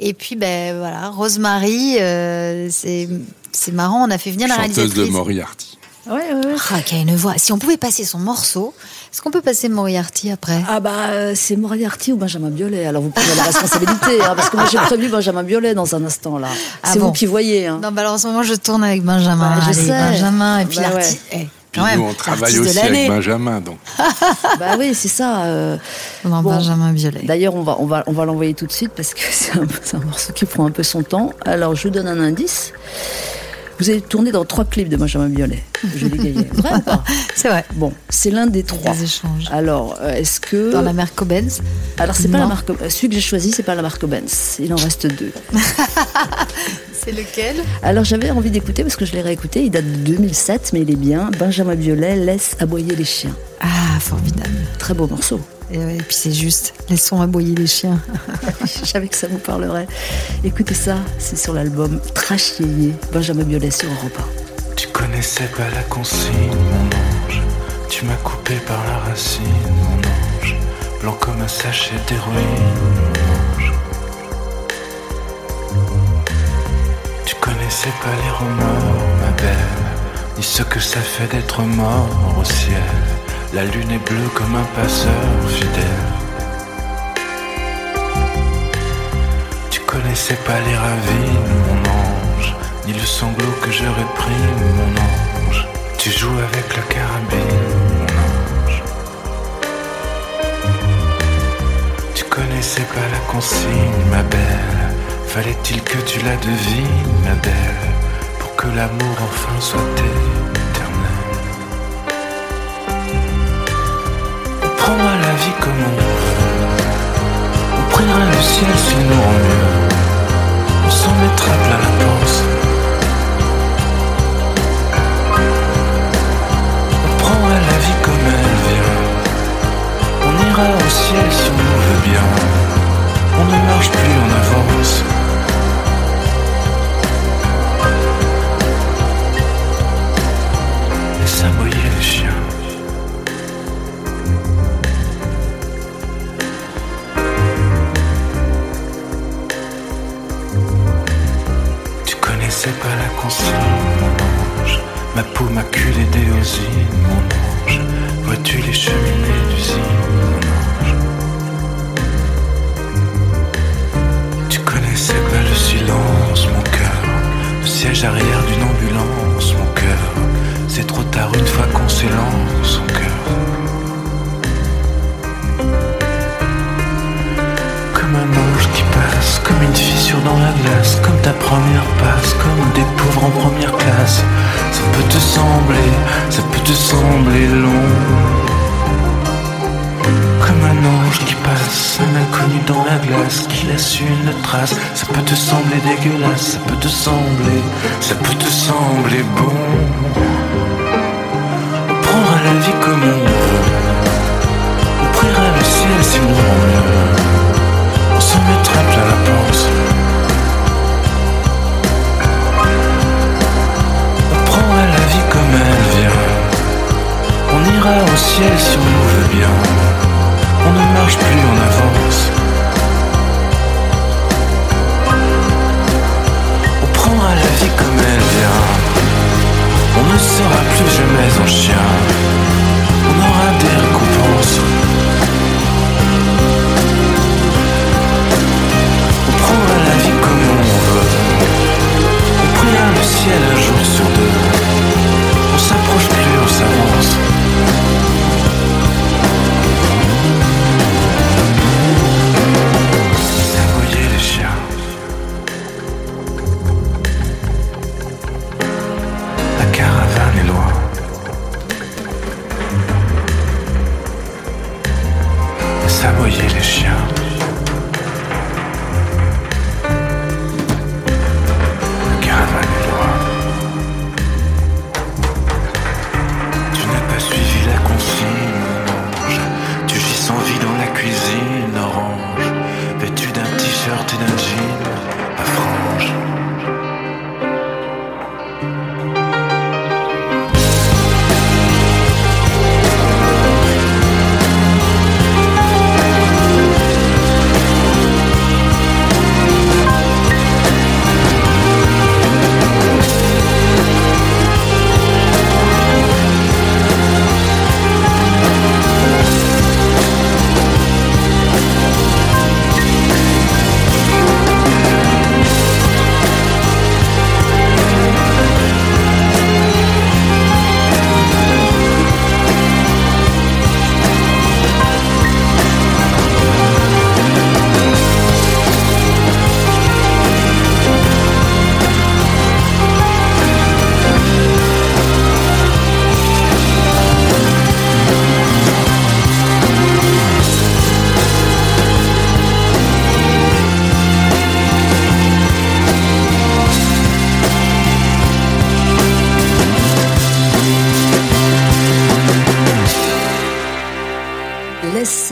Et puis, ben voilà, Rosemary, euh, c'est c'est marrant, on a fait venir la chanteuse réalisatrice. de Moriarty. Ouais, ouais, ouais. Ah, qui a une voix. Si on pouvait passer son morceau, est-ce qu'on peut passer Moriarty après? Ah bah euh, c'est Moriarty ou Benjamin Biolay. Alors vous prenez la responsabilité, hein, parce que moi j'ai prévu Benjamin Biolay dans un instant là. Ah c'est bon vous qui voyez. Hein. Non, bah alors en ce moment, je tourne avec Benjamin. Bah, je Allez, sais. Benjamin, et puis Bah ouais. eh, Puis quand même, nous, on travaille aussi avec. Benjamin, donc. bah oui, c'est ça. euh, Non, bon. Benjamin Biolay. D'ailleurs, on va, on va, on va l'envoyer tout de suite parce que c'est un, c'est un morceau qui prend un peu son temps. Alors, je vous donne un indice. Vous avez tourné dans trois clips de Benjamin Biolay. Vrai ou pas C'est vrai. Bon, c'est l'un des trois. Des échanges. Alors, euh, est-ce que. Dans la marque Benz. Alors, c'est pas la marque. Celui que j'ai choisi, c'est pas la marque Benz. Il en reste deux. C'est lequel? Alors, j'avais envie d'écouter parce que je l'ai réécouté. Il date de 2007, mais il est bien. Benjamin Biolay laisse aboyer les chiens. Ah, formidable. Très beau morceau. Et, puis c'est juste, laissons aboyer les chiens. Je savais que ça vous parlerait. Écoutez ça, c'est sur l'album Trash Yéyé, Benjamin Biolay sur Europa. Tu connaissais pas la consigne, mon ange. Tu m'as coupé par la racine, mon ange. Blanc comme un sachet d'héroïne, mon ange. Tu connaissais pas les remords, ma belle. Ni ce que ça fait d'être mort au ciel. La lune est bleue comme un passeur fidèle. Tu connaissais pas les ravines, mon ange, ni le sanglot que je réprime, mon ange. Tu joues avec la carabine, mon ange. Tu connaissais pas la consigne, ma belle. Fallait-il que tu la devines, ma belle, pour que l'amour enfin soit éternel. On prendra la vie comme on veut. On priera le ciel s'il nous rend mieux. On s'en mettra plein la panse. On prendra la vie comme elle vient. On ira au ciel si on nous veut bien. On ne marche plus en avance. Laisse aboyer les chiens. Mon ange. Ma peau maculée d'éosine, mon ange. Vois-tu les cheminées d'usine, mon ange? Tu connaissais pas le silence, mon cœur. Le siège arrière d'une ambulance, mon cœur. C'est trop tard une fois qu'on s'élance, son cœur. Comme une fissure dans la glace, comme ta première passe, comme des pauvres en première classe. Ça peut te sembler, ça peut te sembler long. Comme un ange qui passe, un inconnu dans la glace qui laisse une trace. Ça peut te sembler dégueulasse, ça peut te sembler, ça peut te sembler bon. On prendra la vie comme on veut, on priera le ciel si nous veut. On s'en mettra plein la panse. On prendra la vie comme elle vient. On ira au ciel si on nous veut bien. On ne marche plus, on avance. On prendra la vie comme elle vient. On ne sera plus jamais en chien. Priera le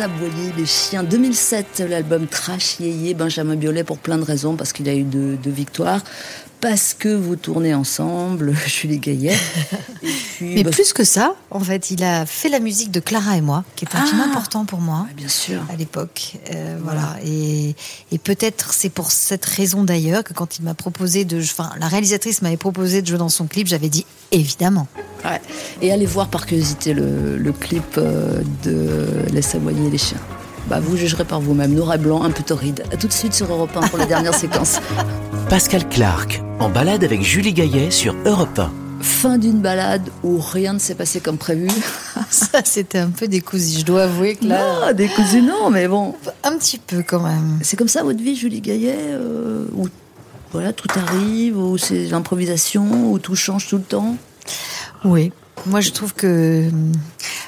aboyer les chiens. 2007, l'album Trash Yéyé, Benjamin Biolay, pour plein de raisons, parce qu'il a eu deux, deux victoires, parce que vous tournez ensemble, Julie Gaillet. Et puis, Mais bah, plus que ça, en fait, il a fait la musique de Clara et moi, qui est un Ah. film important pour moi. bien sûr. À l'époque. Euh, voilà. Et, et peut-être c'est pour cette raison d'ailleurs que quand il m'a proposé de. Enfin, la réalisatrice m'avait proposé de jouer dans son clip, j'avais dit évidemment. Ouais. Et allez voir par curiosité le, le clip euh, de Laisse aboyer les chiens. Bah, vous jugerez par vous-même. Noir et blanc, un peu torride. A tout de suite sur Europe 1 pour la dernière séquence. Pascal Clark, en balade avec Julie Gaillet sur Europe 1. Fin d'une balade où rien ne s'est passé comme prévu. Ça, c'était un peu décousu. Je dois avouer que là. Non, décousu, non, mais bon. Un petit peu quand même. C'est comme ça votre vie, Julie Gaillet euh, Où voilà, tout arrive, où c'est l'improvisation, où tout change tout le temps? Oui. Moi, je trouve que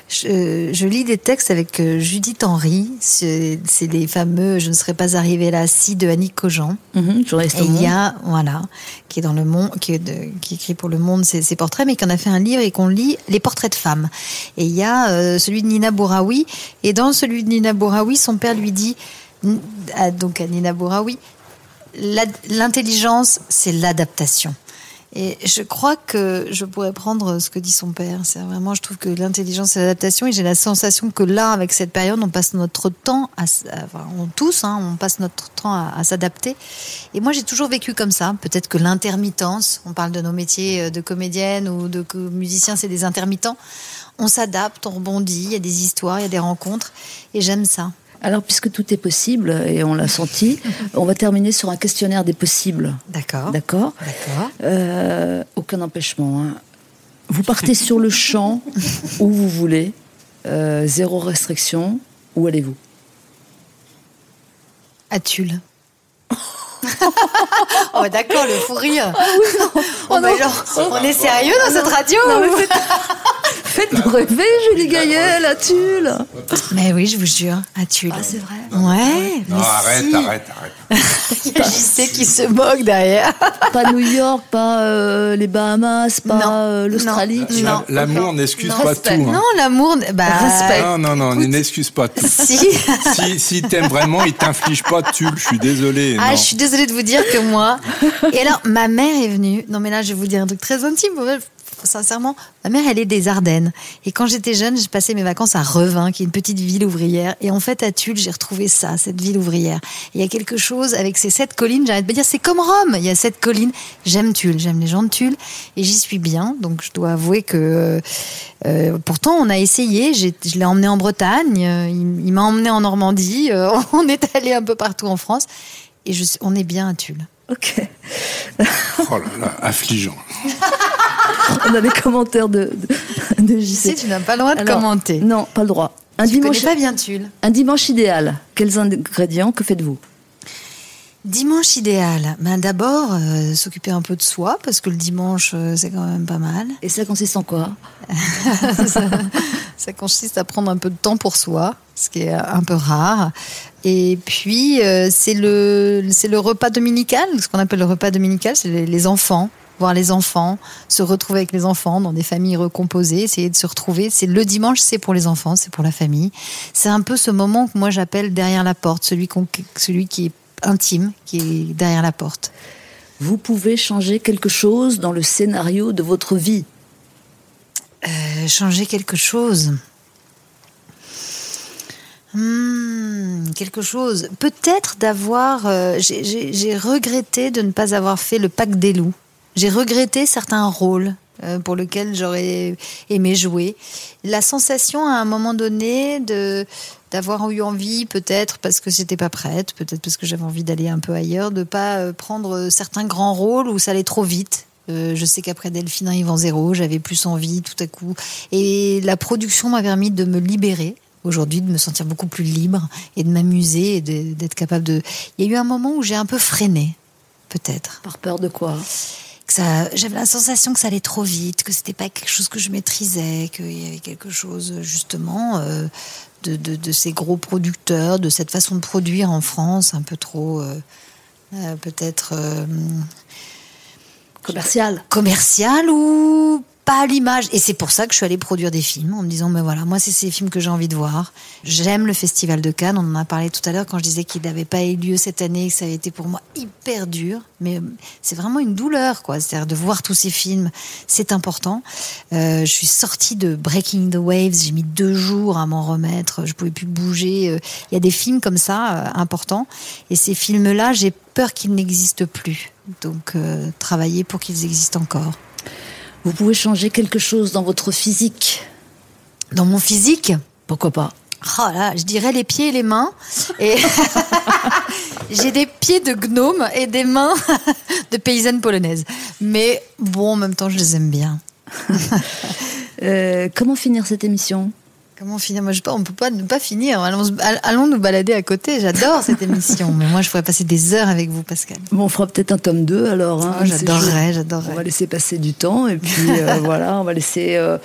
je, je lis des textes avec euh, Judith Henry. C'est les fameux Je ne serais pas arrivée là si de Annick Cogent. Mhm, journaliste Et il y a, voilà, qui est dans le monde, qui, est de- qui écrit pour le monde ses, ses portraits, mais qui en a fait un livre et qu'on lit les portraits de femmes. Et il y a euh, celui de Nina Bouraoui. Et dans celui de Nina Bouraoui, son père lui dit, à- donc à Nina Bouraoui, l'intelligence, c'est l'adaptation. Et je crois que je pourrais prendre ce que dit son père. C'est vraiment, je trouve que l'intelligence et l'adaptation, et j'ai la sensation que là, avec cette période, on passe notre temps à, enfin, on tous, hein, on passe notre temps à, à s'adapter. Et moi, j'ai toujours vécu comme ça. Peut-être que l'intermittence, on parle de nos métiers euh, de comédienne ou de musicien, c'est des intermittents. On s'adapte, on rebondit, il y a des histoires, il y a des rencontres, et j'aime ça. Alors, puisque tout est possible, et on l'a senti, on va terminer sur un questionnaire des possibles. D'accord. D'accord D'accord. Euh, aucun empêchement. hein. Vous partez sur le champ où vous voulez, euh, zéro restriction. Où allez-vous? À Tulle. oh, d'accord, le fou rire. Oh Oh, bah genre, on est sérieux dans cette radio Non, ou- Faites-nous rêver, Julie Gaillet, la tulle. Mais oui, je vous jure, à Tulle. Ah, c'est vrai. Ouais. Non, mais arrête, si. arrête, arrête. Il y a JC qui se moque derrière. Pas New York, pas euh, les Bahamas, pas Non. euh, l'Australie. Non. La- L'amour n'excuse Non, pas respect. tout. hein. Non, l'amour, bah. Respect. Non, non, non, il n'excuse pas tout. Si. si si t'aimes vraiment, il t'inflige pas de tube. Je suis désolé. Ah, non. je suis désolée de vous dire que moi. Et alors, ma mère est venue. Non, mais là, je vais vous dire un truc très intime. Sincèrement, ma mère, elle est des Ardennes. Et quand j'étais jeune, j'ai passé mes vacances à Revin, qui est une petite ville ouvrière. Et en fait, à Tulle, j'ai retrouvé ça, cette ville ouvrière. Il y a quelque chose avec ces sept collines. J'arrête de me dire, c'est comme Rome. Il y a sept collines. J'aime Tulle, j'aime les gens de Tulle. Et j'y suis bien. Donc, je dois avouer que. euh, pourtant, on a essayé. Je l'ai emmené en Bretagne. euh, Il, m'a emmené en Normandie. euh, on est allé un peu partout en France. Et je, on est bien à Tulle. Ok. Oh là là, affligeant. On a les commentaires de, de, de JC. Si, tu n'as pas le droit de Alors, commenter. Non, pas le droit. Un Tu dimanche, pas bien Tulle. un dimanche idéal. Quels ingrédients Que faites-vous Dimanche idéal. Ben d'abord, euh, s'occuper un peu de soi, parce que le dimanche, euh, c'est quand même pas mal. Et ça consiste en quoi ça, ça consiste à prendre un peu de temps pour soi, ce qui est un peu rare. Et puis, euh, c'est le, c'est le repas dominical, ce qu'on appelle le repas dominical, c'est les, les enfants. Voir les enfants, se retrouver avec les enfants dans des familles recomposées, essayer de se retrouver. C'est le dimanche, c'est pour les enfants, c'est pour la famille. C'est un peu ce moment que moi j'appelle derrière la porte, celui, celui qui est intime, qui est derrière la porte. Vous pouvez changer quelque chose dans le scénario de votre vie? Euh, changer quelque chose. Hmm, quelque chose. Peut-être d'avoir. euh, j'ai- regretté de ne pas avoir fait le pack des loups. J'ai regretté certains rôles euh, pour lesquels j'aurais aimé jouer. La sensation à un moment donné de d'avoir eu envie, peut-être parce que j'étais pas prête, peut-être parce que j'avais envie d'aller un peu ailleurs, de pas euh, prendre certains grands rôles où ça allait trop vite. Euh, je sais qu'après Delphine en zéro, j'avais plus envie tout à coup. Et la production m'a permis de me libérer aujourd'hui, de me sentir beaucoup plus libre et de m'amuser et d'être capable de. Il y a eu un moment où j'ai un peu freiné, peut-être. Par peur de quoi? Que ça, j'avais la sensation que ça allait trop vite, que c'était pas quelque chose que je maîtrisais, qu'il y avait quelque chose justement euh, de, de- de ces gros producteurs, de cette façon de produire en France, un peu trop, euh, euh, peut-être. Commercial. commercial ou pas l'image. Et c'est pour ça que je suis allée produire des films en me disant, mais voilà, moi, c'est ces films que j'ai envie de voir. J'aime le Festival de Cannes. On en a parlé tout à l'heure quand je disais qu'il n'avait pas eu lieu cette année que ça avait été pour moi hyper dur. Mais euh, c'est vraiment une douleur, quoi. C'est-à-dire de voir tous ces films, c'est important. Euh, je suis sortie de Breaking the Waves. J'ai mis deux jours à m'en remettre. Je pouvais plus bouger. Euh, Il y a des films comme ça, euh, importants. Et ces films-là, j'ai peur qu'ils n'existent plus. Donc, euh, travailler pour qu'ils existent encore. Vous pouvez changer quelque chose dans votre physique. Dans mon physique Pourquoi pas Oh là, je dirais les pieds et les mains. Et j'ai des pieds de gnome et des mains de paysanne polonaise. Mais bon, en même temps, je les aime bien. Euh, comment finir cette émission? Comment finir Moi, je sais pas, on peut pas ne pas finir. Allons, allons nous balader à côté. J'adore cette émission. Mais moi, je pourrais passer des heures avec vous, Pascal. Bon, on fera peut-être un tome 2 alors. hein, Oh, j'adorerais, j'adorerais. On va laisser passer du temps et puis euh, voilà, on va laisser, euh,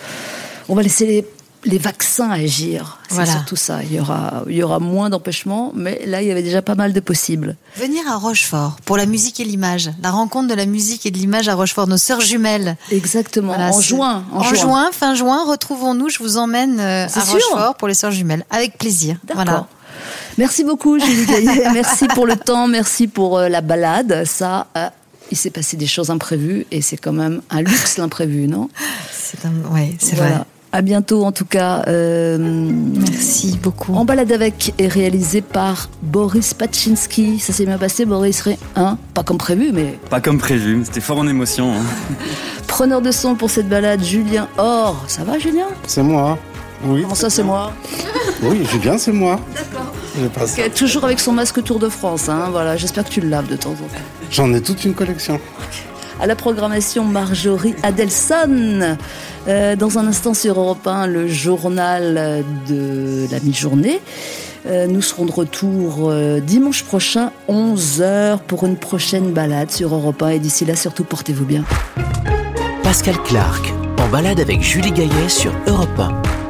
on va laisser les, les vaccins agir. C'est Voilà. surtout ça. Il y aura, il y aura moins d'empêchements, mais là, il y avait déjà pas mal de possibles. Venir à Rochefort pour la musique et l'image. La rencontre de la musique et de l'image à Rochefort, nos sœurs jumelles. Exactement. Voilà, en juin. En, juin. fin juin, retrouvons-nous. Je vous emmène euh, à sûr Rochefort pour les sœurs jumelles. Avec plaisir. D'accord. Voilà. Merci beaucoup, Julie Gaillet. merci pour le temps, merci pour euh, la balade. Ça, euh, il s'est passé des choses imprévues et c'est quand même un luxe l'imprévu, non? C'est un... ouais, c'est Voilà. vrai. À bientôt en tout cas. euh, Merci beaucoup. En balade avec est réalisé par Boris Pachinski. Ça s'est bien passé, Boris Ré- hein Pas comme prévu, mais Pas comme prévu, mais c'était fort en émotion. hein. preneur de son pour cette balade, Julien Or. Ça va, Julien? C'est moi. Oui. Comment ça, c'est moi? Oui, Julien, c'est moi. D'accord. Est toujours avec son masque Tour de France. Hein, voilà, j'espère que tu le laves de temps en temps. J'en ai toute une collection. À la programmation, Marjorie Adelson. Euh, dans un instant sur Europe 1, le journal de la mi-journée. Euh, nous serons de retour euh, dimanche prochain, 11h, pour une prochaine balade sur Europe 1. Et d'ici là, surtout, portez-vous bien. Pascal Clark En balade avec Julie Gaillet sur Europe 1.